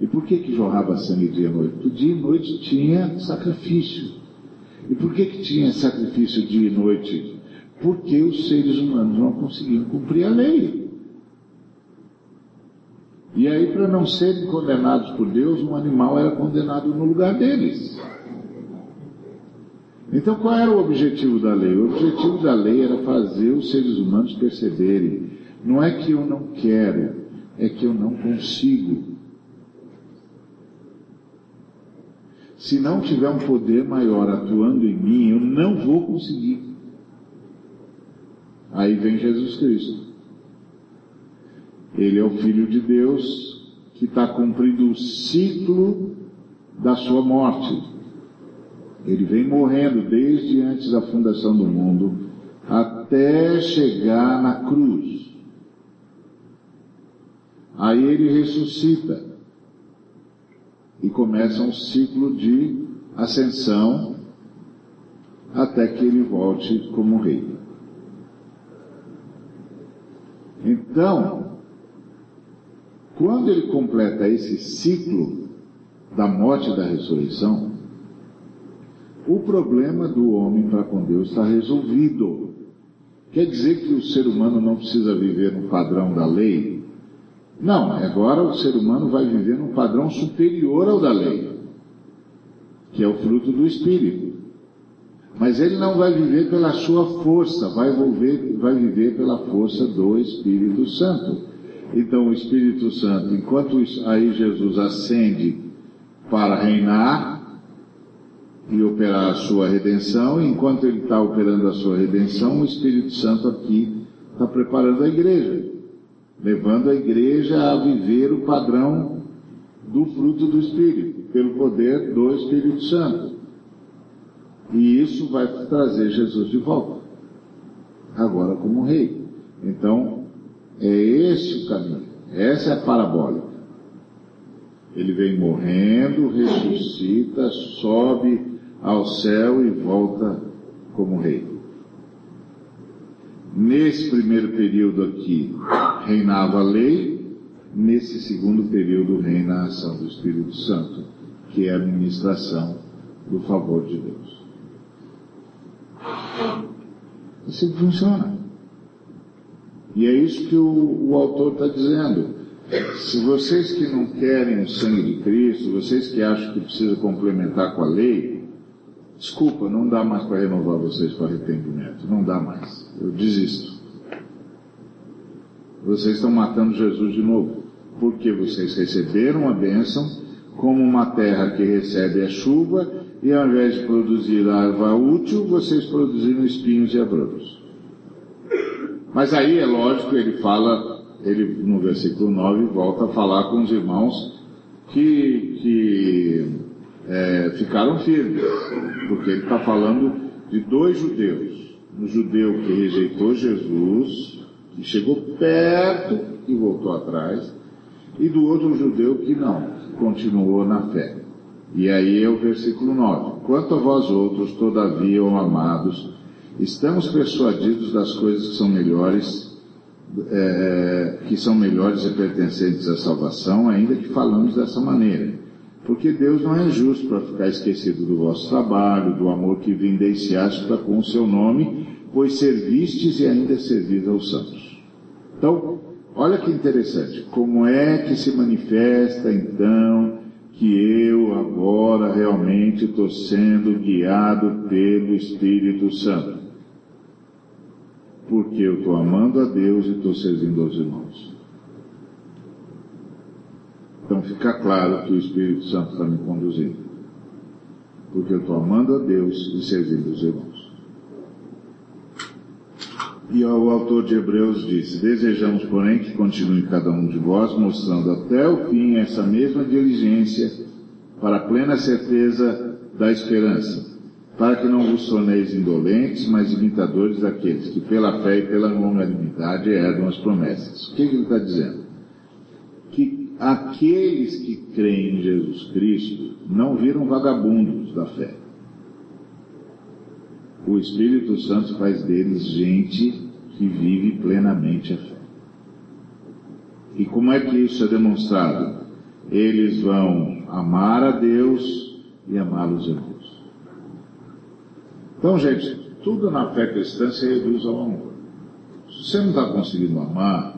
E por que que jorrava sangue dia e noite? Porque dia e noite tinha sacrifício. E por que que tinha sacrifício dia e noite? Porque os seres humanos não conseguiam cumprir a lei. E aí, para não serem condenados por Deus, um animal era condenado no lugar deles. Então qual era o objetivo da lei? O objetivo da lei era fazer os seres humanos perceberem, não é que eu não quero, é que eu não consigo. Se não tiver um poder maior atuando em mim, eu não vou conseguir. Aí vem Jesus Cristo. Ele é o Filho de Deus que está cumprindo o ciclo da sua morte. Ele vem morrendo desde antes da fundação do mundo até chegar na cruz. Aí ele ressuscita e começa um ciclo de ascensão até que ele volte como rei. Então, quando ele completa esse ciclo da morte e da ressurreição, o problema do homem para com Deus está resolvido. Quer dizer que o ser humano não precisa viver no padrão da lei? Não, agora o ser humano vai viver num padrão superior ao da lei, que é o fruto do Espírito. Mas ele não vai viver pela sua força, vai, envolver, vai viver pela força do Espírito Santo. Então o Espírito Santo, enquanto aí Jesus ascende para reinar e operar a sua redenção, enquanto ele está operando a sua redenção, o Espírito Santo aqui está preparando a igreja, levando a igreja a viver o padrão do fruto do Espírito, pelo poder do Espírito Santo. E isso vai trazer Jesus de volta, agora como rei. Então, é esse o caminho, essa é a parabólica. Ele vem morrendo, ressuscita, sobe ao céu e volta como rei. Nesse primeiro período aqui, reinava a lei, nesse segundo período reina a ação do Espírito Santo, que é a administração do favor de Deus. Assim funciona. E é isso que o, o autor está dizendo. Se vocês que não querem o sangue de Cristo, vocês que acham que precisa complementar com a lei, desculpa, não dá mais para renovar vocês para arrependimento. Não dá mais. Eu desisto. Vocês estão matando Jesus de novo. Porque vocês receberam a bênção como uma terra que recebe a chuva e ao invés de produzir erva útil, vocês produziram espinhos e abrolhos. Mas aí é lógico, ele fala, ele no versículo 9 volta a falar com os irmãos que, que é, ficaram firmes, porque ele está falando de dois judeus. Um judeu que rejeitou Jesus, que chegou perto e voltou atrás, e do outro judeu que não, continuou na fé. E aí é o versículo 9. Quanto a vós outros, todavia, ó amados, estamos persuadidos das coisas que são melhores, é, que são melhores e pertencentes à salvação, ainda que falamos dessa maneira. Porque Deus não é justo para ficar esquecido do vosso trabalho, do amor que vindenciaste para com o seu nome, pois servistes e ainda servis aos santos. Então, olha que interessante. Como é que se manifesta então que eu agora realmente estou sendo guiado pelo Espírito Santo? Porque eu estou amando a Deus e estou servindo aos irmãos. Então fica claro que o Espírito Santo está me conduzindo. Porque eu estou amando a Deus e servindo os irmãos. E o autor de Hebreus disse: Desejamos, porém, que continue cada um de vós mostrando até o fim essa mesma diligência para a plena certeza da esperança, para que não vos torneis indolentes, mas imitadores daqueles que pela fé e pela longanimidade herdam as promessas. O que, que ele está dizendo? Que aqueles que creem em Jesus Cristo não viram vagabundos da fé. O Espírito Santo faz deles gente que vive plenamente a fé. E como é que isso é demonstrado? Eles vão amar a Deus e amar os irmãos. Então, gente, tudo na fé cristã se reduz ao amor. Se você não está conseguindo amar,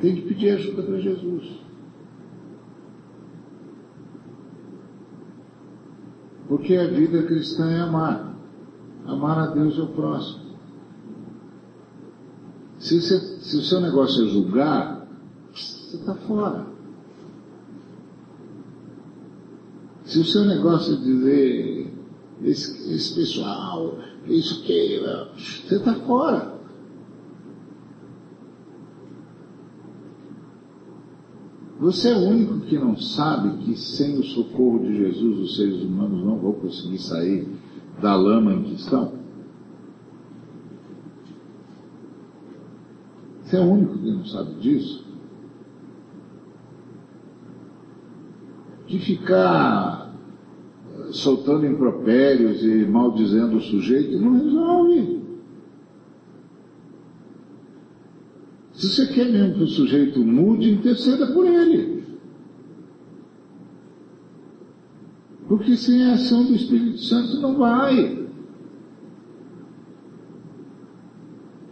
tem que pedir ajuda para Jesus. Porque a vida cristã é amar. Amar a Deus e ao próximo. Se, você, se o seu negócio é julgar, você está fora. Se o seu negócio é dizer esse, esse pessoal, isso que, você está fora. Você é o único que não sabe que sem o socorro de Jesus os seres humanos não vão conseguir sair da lama em que estão? Você é o único que não sabe disso? De ficar soltando impropérios e maldizendo o sujeito não resolve. Se você quer mesmo que o sujeito mude, interceda por ele. Porque sem a ação do Espírito Santo não vai.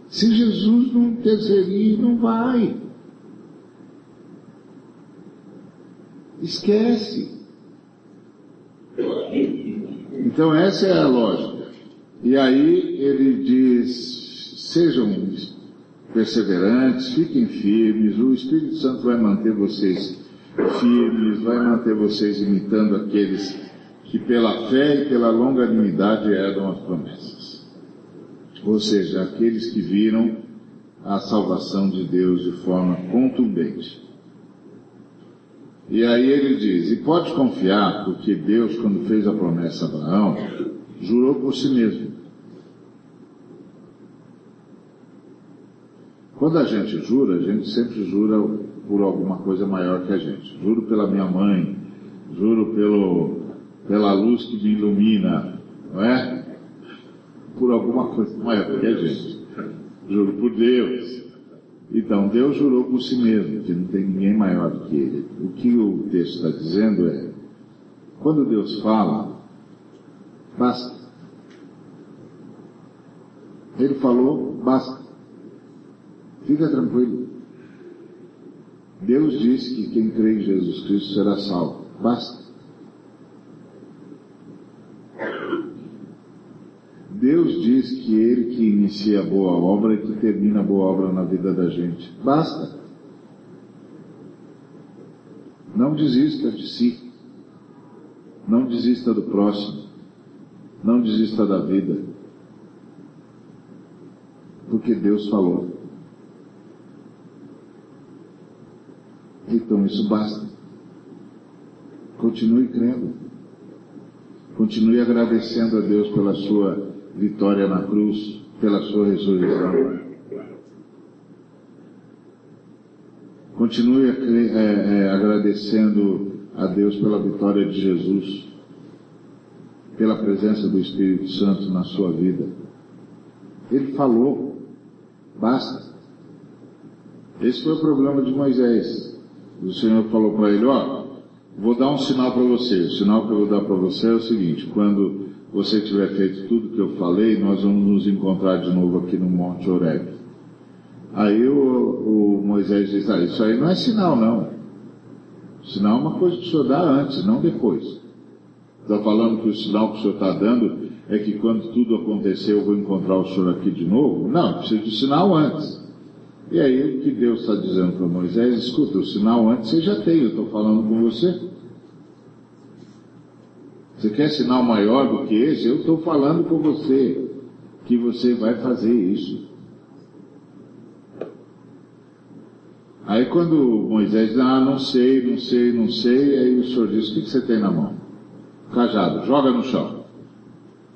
Se Jesus não interferir, não vai. Esquece. Então essa é a lógica. E aí ele diz, sejam perseverantes, fiquem firmes, o Espírito Santo vai manter vocês firmes, vai manter vocês imitando aqueles que pela fé e pela longanimidade eram as promessas. Ou seja, aqueles que viram a salvação de Deus de forma contundente. E aí ele diz, e pode confiar, porque Deus, quando fez a promessa a Abraão, jurou por si mesmo. Quando a gente jura, a gente sempre jura por alguma coisa maior que a gente. Juro pela minha mãe, juro pelo, pela luz que me ilumina, não é? Por alguma coisa maior que a gente. Juro por Deus. Então, Deus jurou por si mesmo, que não tem ninguém maior do que Ele. O que o texto está dizendo é, quando Deus fala, basta. Ele falou, basta. Fica tranquilo. Deus disse que quem crê em Jesus Cristo será salvo. Basta. Deus diz que Ele que inicia a boa obra e que termina a boa obra na vida da gente. Basta. Não desista de si. Não desista do próximo. Não desista da vida. Porque Deus falou. Então isso basta. Continue crendo. Continue agradecendo a Deus pela sua vitória na cruz, pela sua ressurreição. Continue é, é, agradecendo a Deus pela vitória de Jesus, pela presença do Espírito Santo na sua vida. Ele falou, basta. Esse foi o problema de Moisés. O Senhor falou para ele, ó, vou dar um sinal para você. O sinal que eu vou dar para você é o seguinte, quando você tiver feito tudo que eu falei, nós vamos nos encontrar de novo aqui no Monte Oreb. Aí o, o Moisés diz, ah, isso aí não é sinal não. Sinal é uma coisa que o senhor dá antes, não depois. Está falando que o sinal que o senhor está dando é que quando tudo acontecer eu vou encontrar o senhor aqui de novo? Não, precisa de sinal antes. E aí o que Deus está dizendo para Moisés, escuta, o sinal antes você já tem, eu estou falando com você. Você quer sinal maior do que esse? Eu estou falando com você que você vai fazer isso. Aí quando Moisés diz, ah, não sei, não sei, não sei, aí o Senhor diz, o que, que você tem na mão? Cajado, joga no chão.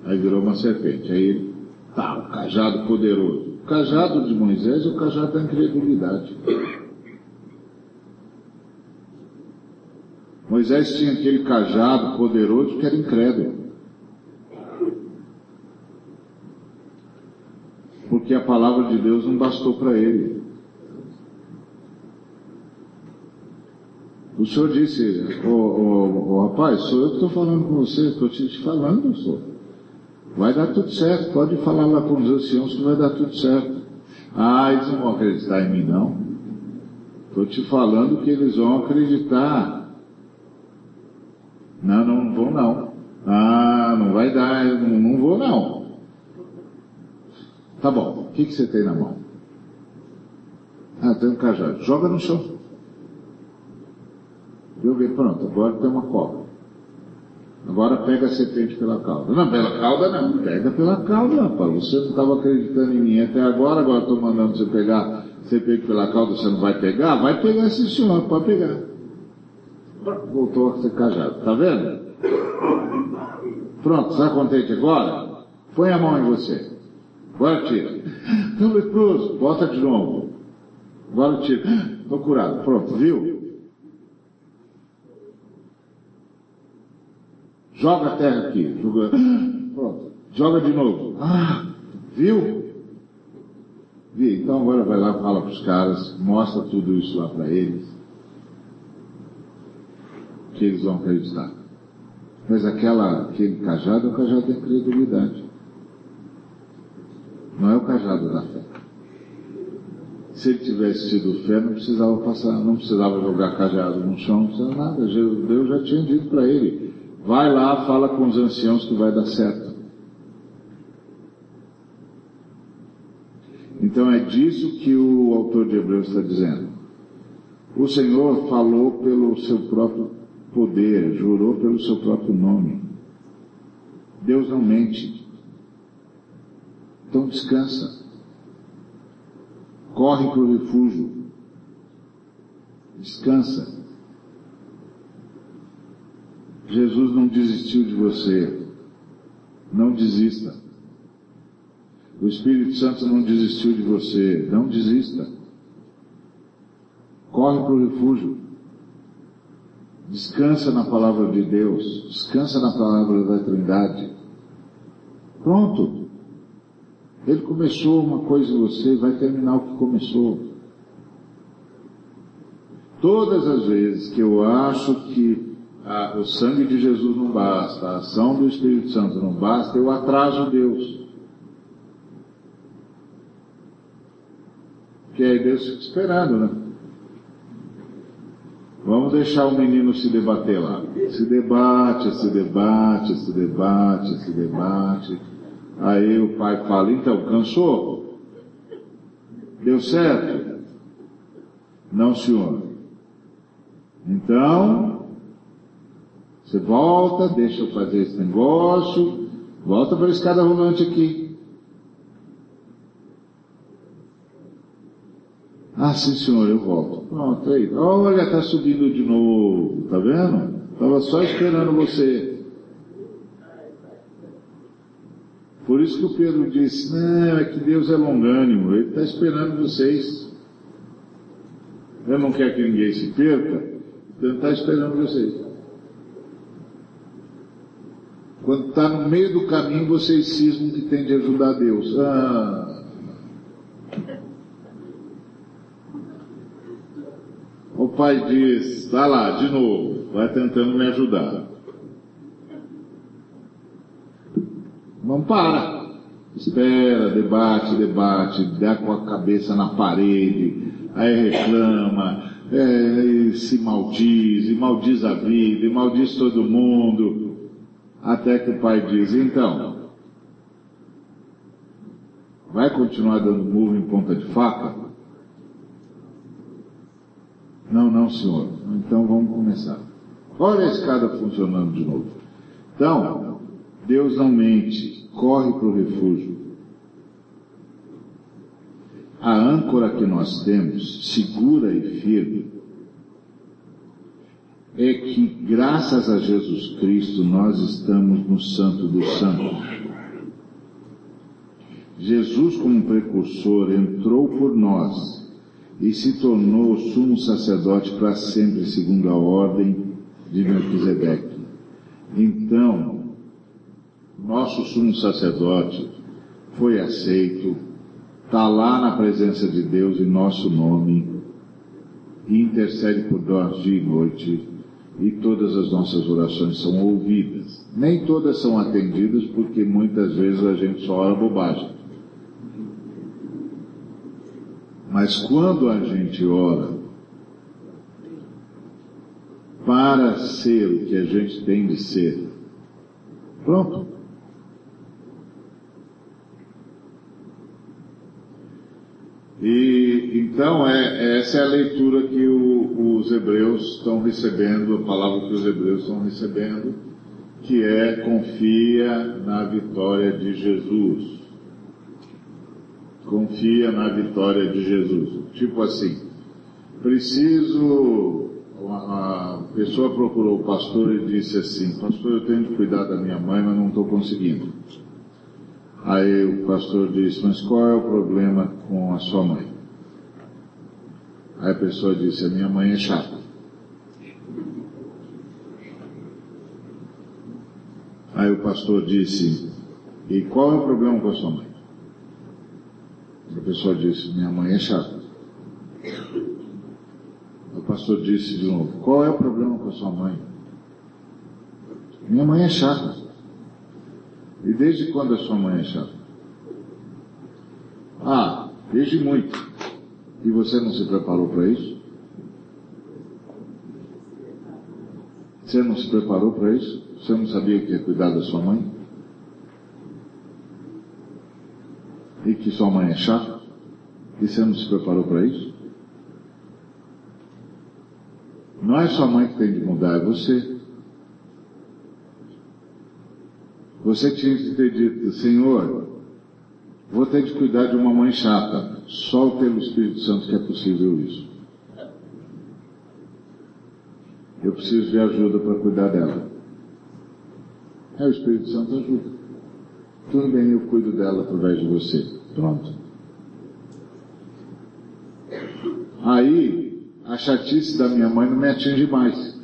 Aí virou uma serpente. Aí tá, o cajado poderoso. O cajado de Moisés é o cajado da incredulidade. Moisés tinha aquele cajado poderoso que era incrédulo. Porque a palavra de Deus não bastou para ele. O senhor disse, ô oh, oh, rapaz, sou eu que estou falando com você, estou te falando, senhor. Vai dar tudo certo, pode falar lá com os anciãos que vai dar tudo certo. Ah, eles não vão acreditar em mim não. Estou te falando que eles vão acreditar. Não, não vou não. Ah, não vai dar, não, não vou não. Tá bom, o que, que você tem na mão? Ah, tem um cajado. Joga no chão. Joguei, pronto, agora tem uma cobra. Agora pega a serpente pela cauda. Não, pela cauda não, pega pela cauda, rapaz. Você não estava acreditando em mim até agora, agora estou mandando você pegar serpente pela cauda, você não vai pegar? Vai pegar esse senhor, pode pegar voltou a ser cajado. Tá vendo? Pronto, está contente agora? Põe a mão em você. Agora tira. Estou leproso. Bota de novo. Agora tira. Estou curado. Pronto, viu? Joga a terra aqui. Joga. Pronto. Joga de novo. Ah, viu? Vi. Então agora vai lá, fala para os caras, mostra tudo isso lá para eles que eles vão acreditar. Mas aquela, aquele cajado é o cajado da incredulidade. Não é o cajado da fé. Se ele tivesse tido fé, não precisava passar, não precisava jogar cajado no chão, não precisava nada. Deus já tinha dito para ele, Vai lá, fala com os anciãos que vai dar certo. Então é disso que o autor de Hebreus está dizendo. O Senhor falou pelo seu próprio poder, jurou pelo seu próprio nome. Deus não mente. Então descansa. Corre para o refúgio. Descansa. Jesus não desistiu de você. Não desista. O Espírito Santo não desistiu de você. Não desista. Corre para o refúgio. Descansa na palavra de Deus. Descansa na palavra da Trindade. Pronto. Ele começou uma coisa em você, vai terminar o que começou. Todas as vezes que eu acho que ah, o sangue de Jesus não basta, a ação do Espírito Santo não basta, eu atraso Deus. Porque aí Deus fica esperando, né? Vamos deixar o menino se debater lá. Se debate, se debate, se debate, se debate. Aí o pai fala, então, cansou? Deu certo? Não, senhor. Então, você volta, deixa eu fazer esse negócio, volta para a escada rolante aqui. Ah, sim senhor, eu volto. Pronto, aí. Olha, está subindo de novo, tá vendo? Estava só esperando você. Por isso que o Pedro disse, não, é que Deus é longânimo, Ele está esperando vocês. Ele não quer que ninguém se perca, Ele está esperando vocês. Quando está no meio do caminho, vocês cismam que tem de ajudar Deus. Ah, O pai diz, vai lá, de novo, vai tentando me ajudar. Não para. Espera, debate, debate, dá com a cabeça na parede, aí reclama, é, se maldiz, e maldiz a vida, e maldiz todo mundo. Até que o pai diz, então, vai continuar dando murro em ponta de faca? Não, não, senhor. Então vamos começar. Olha a escada funcionando de novo. Então, Deus não mente, corre para o refúgio. A âncora que nós temos, segura e firme, é que graças a Jesus Cristo nós estamos no Santo dos Santos. Jesus, como precursor, entrou por nós e se tornou sumo sacerdote para sempre, segundo a ordem de Melquisedeque. Então, nosso sumo sacerdote foi aceito, está lá na presença de Deus em nosso nome, e intercede por nós dia e noite, e todas as nossas orações são ouvidas. Nem todas são atendidas, porque muitas vezes a gente só ora bobagem. Mas quando a gente ora para ser o que a gente tem de ser, pronto. E então é, essa é a leitura que o, os hebreus estão recebendo, a palavra que os hebreus estão recebendo, que é confia na vitória de Jesus confia na vitória de Jesus. Tipo assim, preciso. A pessoa procurou o pastor e disse assim: Pastor, eu tenho que cuidar da minha mãe, mas não estou conseguindo. Aí o pastor disse: Mas qual é o problema com a sua mãe? Aí a pessoa disse: A minha mãe é chata. Aí o pastor disse: E qual é o problema com a sua mãe? A pessoa disse, minha mãe é chata. O pastor disse de novo, qual é o problema com a sua mãe? Minha mãe é chata. E desde quando a sua mãe é chata? Ah, desde muito. E você não se preparou para isso? Você não se preparou para isso? Você não sabia que ia cuidar da sua mãe? E que sua mãe é chata? E você não se preparou para isso? Não é sua mãe que tem de mudar, é você. Você tinha que ter dito, Senhor, vou ter de cuidar de uma mãe chata. Só pelo Espírito Santo que é possível isso. Eu preciso de ajuda para cuidar dela. É, o Espírito Santo ajuda. Tudo bem, eu cuido dela através de você. Pronto. Aí, a chatice da minha mãe não me atinge mais.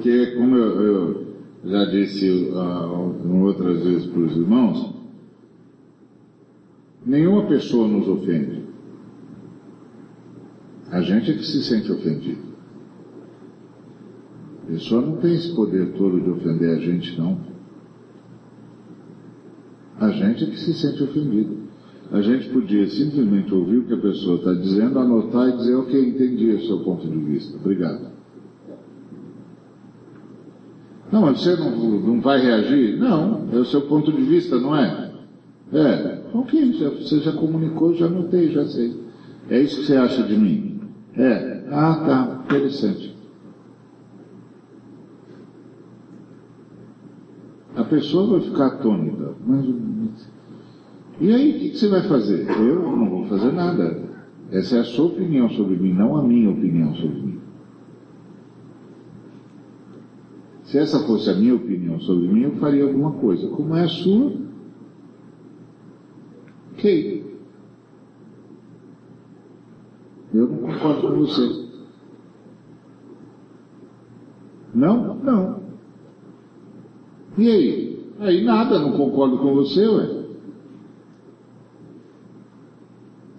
Porque, como eu, eu já disse uh, outras vezes para os irmãos, nenhuma pessoa nos ofende. A gente é que se sente ofendido. A pessoa não tem esse poder todo de ofender a gente, não. A gente é que se sente ofendido. A gente podia simplesmente ouvir o que a pessoa está dizendo, anotar e dizer, ok, entendi o seu ponto de vista. Obrigado. Não, mas você não, não vai reagir? Não, é o seu ponto de vista, não é? É, ok, já, você já comunicou, já notei, já sei. É isso que você acha de mim? É, ah tá, interessante. A pessoa vai ficar atônita, mas e aí, o que, que você vai fazer? Eu não vou fazer nada. Essa é a sua opinião sobre mim, não a minha opinião sobre mim. Se essa fosse a minha opinião sobre mim, eu faria alguma coisa. Como é a sua? Ok. Eu não concordo com você. Não? Não. E aí? Aí nada, não concordo com você, ué.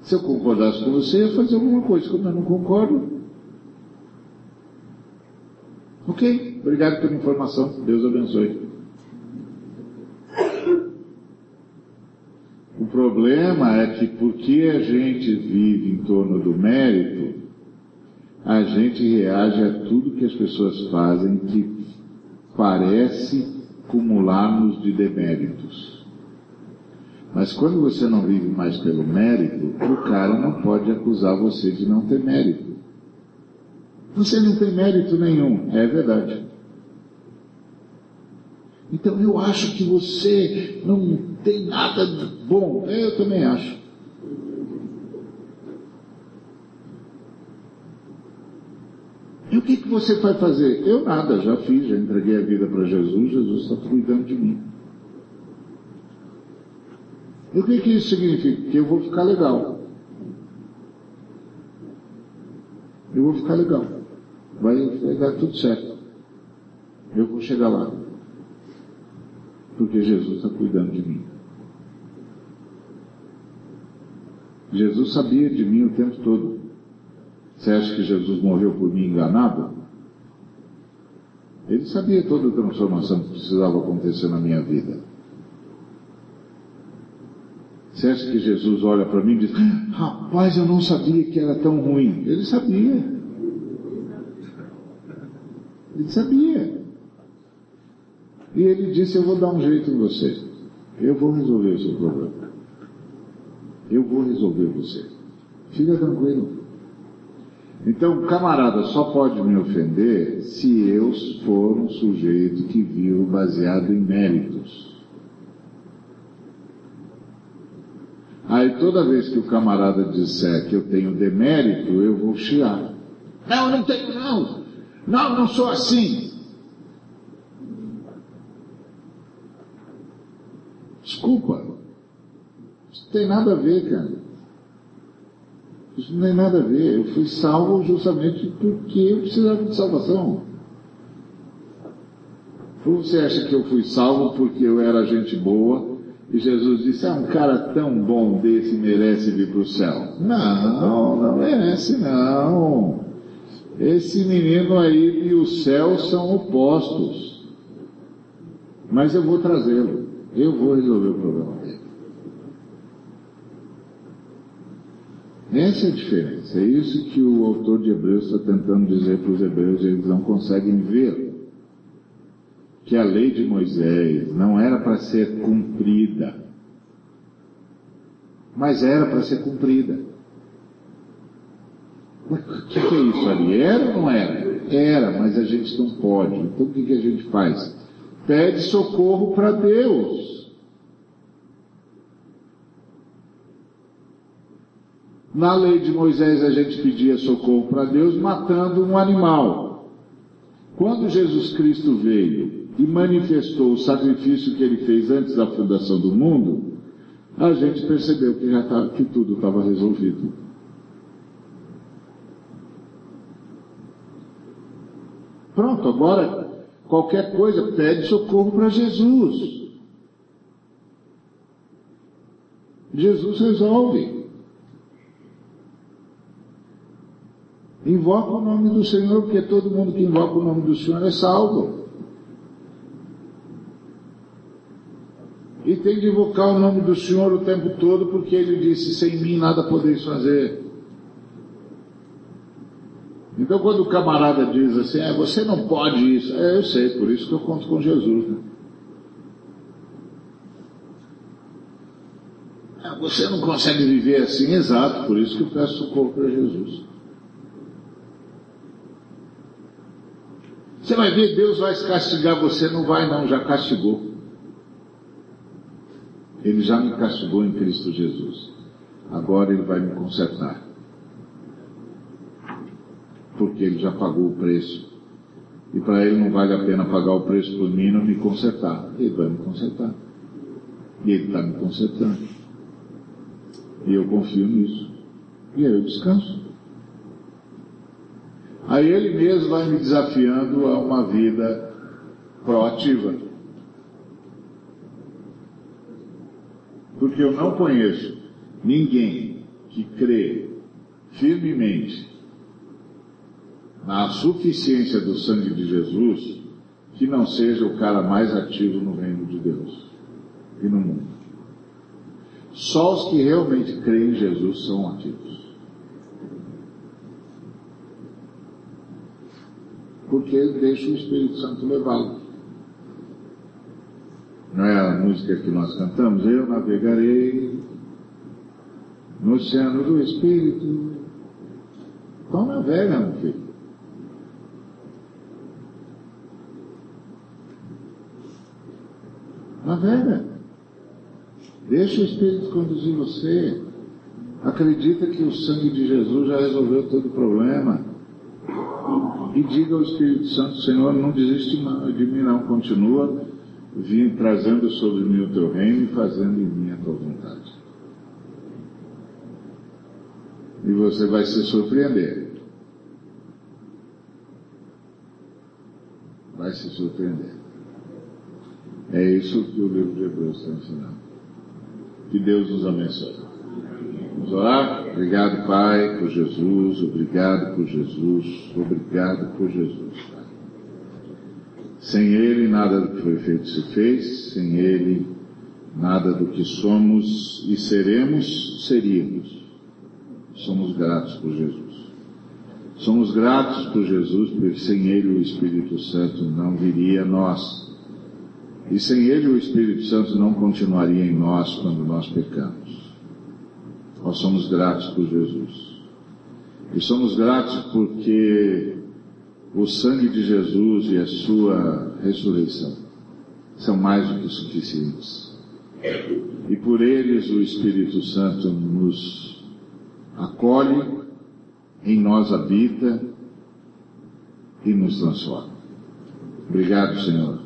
Se eu concordasse com você, eu ia fazer alguma coisa. Como eu não concordo. Ok, obrigado pela informação. Deus abençoe. O problema é que porque a gente vive em torno do mérito, a gente reage a tudo que as pessoas fazem que parece cumular-nos de deméritos. Mas quando você não vive mais pelo mérito, o cara não pode acusar você de não ter mérito. Você não tem mérito nenhum, é verdade. Então eu acho que você não tem nada de bom. Eu também acho. E o que, que você vai fazer? Eu nada, já fiz, já entreguei a vida para Jesus, Jesus está cuidando de mim. E o que, que isso significa? Que eu vou ficar legal. Eu vou ficar legal. Vai, vai dar tudo certo. Eu vou chegar lá. Porque Jesus está cuidando de mim. Jesus sabia de mim o tempo todo. Você acha que Jesus morreu por mim enganado? Ele sabia toda a transformação que precisava acontecer na minha vida. Você acha que Jesus olha para mim e diz: Rapaz, eu não sabia que era tão ruim? Ele sabia. Ele sabia. E ele disse: Eu vou dar um jeito em você. Eu vou resolver o seu problema. Eu vou resolver você. Fica tranquilo. Então, camarada só pode me ofender se eu for um sujeito que vivo baseado em méritos. Aí toda vez que o camarada disser que eu tenho demérito, eu vou chiar. Não, não tenho não. Não, não sou assim. Desculpa. Isso não tem nada a ver, cara. Isso não tem nada a ver. Eu fui salvo justamente porque eu precisava de salvação. Ou você acha que eu fui salvo porque eu era gente boa e Jesus disse, ah, um cara tão bom desse merece vir para o céu. Não, não merece não. Esse menino aí e o céu são opostos. Mas eu vou trazê-lo. Eu vou resolver o problema dele. Essa é a diferença. É isso que o autor de Hebreus está tentando dizer para os hebreus, eles não conseguem ver. Que a lei de Moisés não era para ser cumprida, mas era para ser cumprida. O que, que, é isso ali? Era ou não era? Era, mas a gente não pode. Então o que, que a gente faz? Pede socorro para Deus. Na lei de Moisés a gente pedia socorro para Deus matando um animal. Quando Jesus Cristo veio e manifestou o sacrifício que ele fez antes da fundação do mundo, a gente percebeu que já tá, que tudo estava resolvido. Pronto, agora qualquer coisa pede socorro para Jesus. Jesus resolve. Invoca o nome do Senhor, porque todo mundo que invoca o nome do Senhor é salvo. E tem de invocar o nome do Senhor o tempo todo, porque ele disse: sem mim nada podeis fazer. Então, quando o camarada diz assim, é, você não pode isso, é, eu sei, por isso que eu conto com Jesus. Né? É, você não consegue viver assim, exato, por isso que eu peço socorro para Jesus. Você vai ver, Deus vai castigar você, não vai não, já castigou. Ele já me castigou em Cristo Jesus. Agora ele vai me consertar. Porque ele já pagou o preço. E para ele não vale a pena pagar o preço por mim não me consertar. Ele vai me consertar. E ele está me consertando. E eu confio nisso. E aí eu descanso. Aí ele mesmo vai me desafiando a uma vida proativa. Porque eu não conheço ninguém que crê firmemente na suficiência do sangue de Jesus que não seja o cara mais ativo no reino de Deus e no mundo. Só os que realmente creem em Jesus são ativos. porque ele deixa o Espírito Santo levá-lo. Não é a música que nós cantamos? Eu navegarei no oceano do Espírito. Então navega, meu filho. Navega. Deixa o Espírito conduzir você. Acredita que o sangue de Jesus já resolveu todo o problema e diga ao Espírito Santo, Senhor, não desiste de mim não, continua vim trazendo sobre mim o teu reino e fazendo em mim a tua vontade. E você vai se surpreender. Vai se surpreender. É isso que o livro de Hebreus está ensinando. Que Deus nos abençoe. Vamos orar? Obrigado, Pai, por Jesus, obrigado por Jesus, obrigado por Jesus. Sem Ele, nada do que foi feito se fez, sem Ele, nada do que somos e seremos, seríamos. Somos gratos por Jesus. Somos gratos por Jesus, porque sem Ele o Espírito Santo não viria a nós. E sem Ele o Espírito Santo não continuaria em nós quando nós pecamos. Nós somos gratos por Jesus. E somos gratos porque o sangue de Jesus e a sua ressurreição são mais do que suficientes. E por eles o Espírito Santo nos acolhe, em nós habita e nos transforma. Obrigado, Senhor.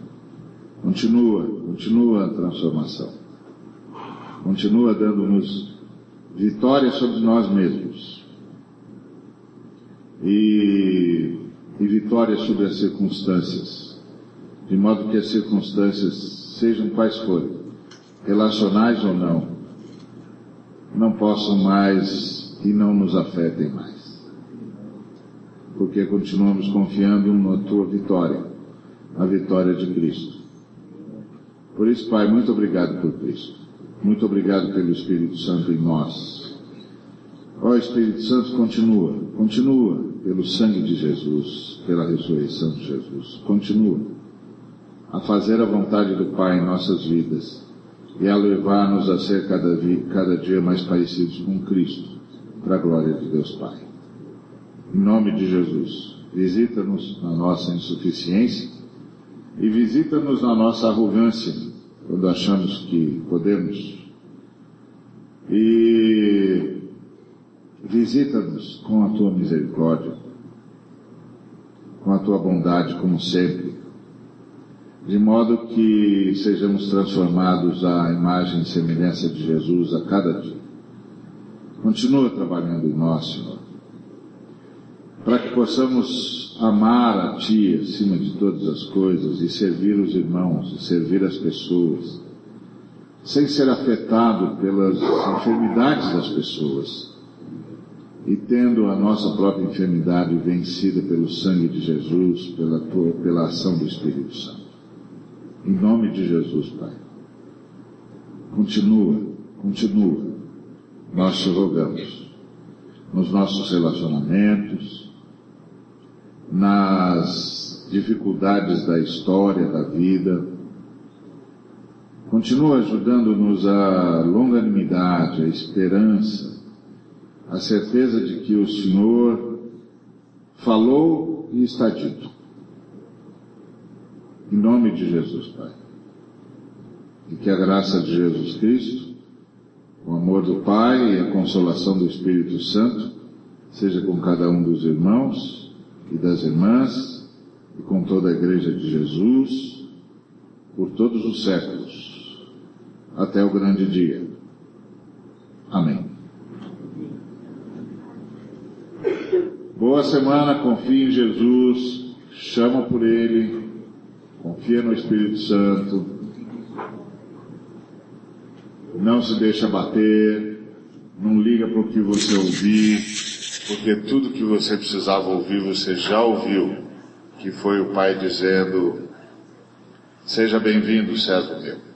Continua, continua a transformação. Continua dando-nos vitória sobre nós mesmos e, e vitória sobre as circunstâncias, de modo que as circunstâncias, sejam quais forem, relacionais ou não, não possam mais e não nos afetem mais. Porque continuamos confiando na tua vitória, na vitória de Cristo. Por isso, Pai, muito obrigado por Cristo. Muito obrigado pelo Espírito Santo em nós. Ó Espírito Santo, continua, continua pelo sangue de Jesus, pela ressurreição de Jesus, continua a fazer a vontade do Pai em nossas vidas e a levar-nos a ser cada, cada dia mais parecidos com Cristo, para a glória de Deus Pai. Em nome de Jesus, visita-nos na nossa insuficiência e visita-nos na nossa arrogância, quando achamos que podemos. E visita-nos com a tua misericórdia, com a tua bondade, como sempre, de modo que sejamos transformados à imagem e semelhança de Jesus a cada dia. Continua trabalhando em nós, Senhor, para que possamos amar a Ti acima de todas as coisas e servir os irmãos e servir as pessoas, sem ser afetado pelas enfermidades das pessoas e tendo a nossa própria enfermidade vencida pelo sangue de Jesus, pela, tua, pela ação do Espírito Santo. Em nome de Jesus, Pai. Continua, continua. Nós te rogamos. Nos nossos relacionamentos, nas dificuldades da história, da vida. Continua ajudando-nos a longanimidade, a esperança, a certeza de que o Senhor falou e está dito. Em nome de Jesus, Pai. E que a graça de Jesus Cristo, o amor do Pai e a consolação do Espírito Santo seja com cada um dos irmãos e das irmãs e com toda a Igreja de Jesus por todos os séculos, até o grande dia. Amém. Boa semana, confie em Jesus, chama por Ele, confia no Espírito Santo, não se deixa bater, não liga para o que você ouvir, porque tudo que você precisava ouvir você já ouviu, que foi o Pai dizendo, seja bem-vindo, servo meu.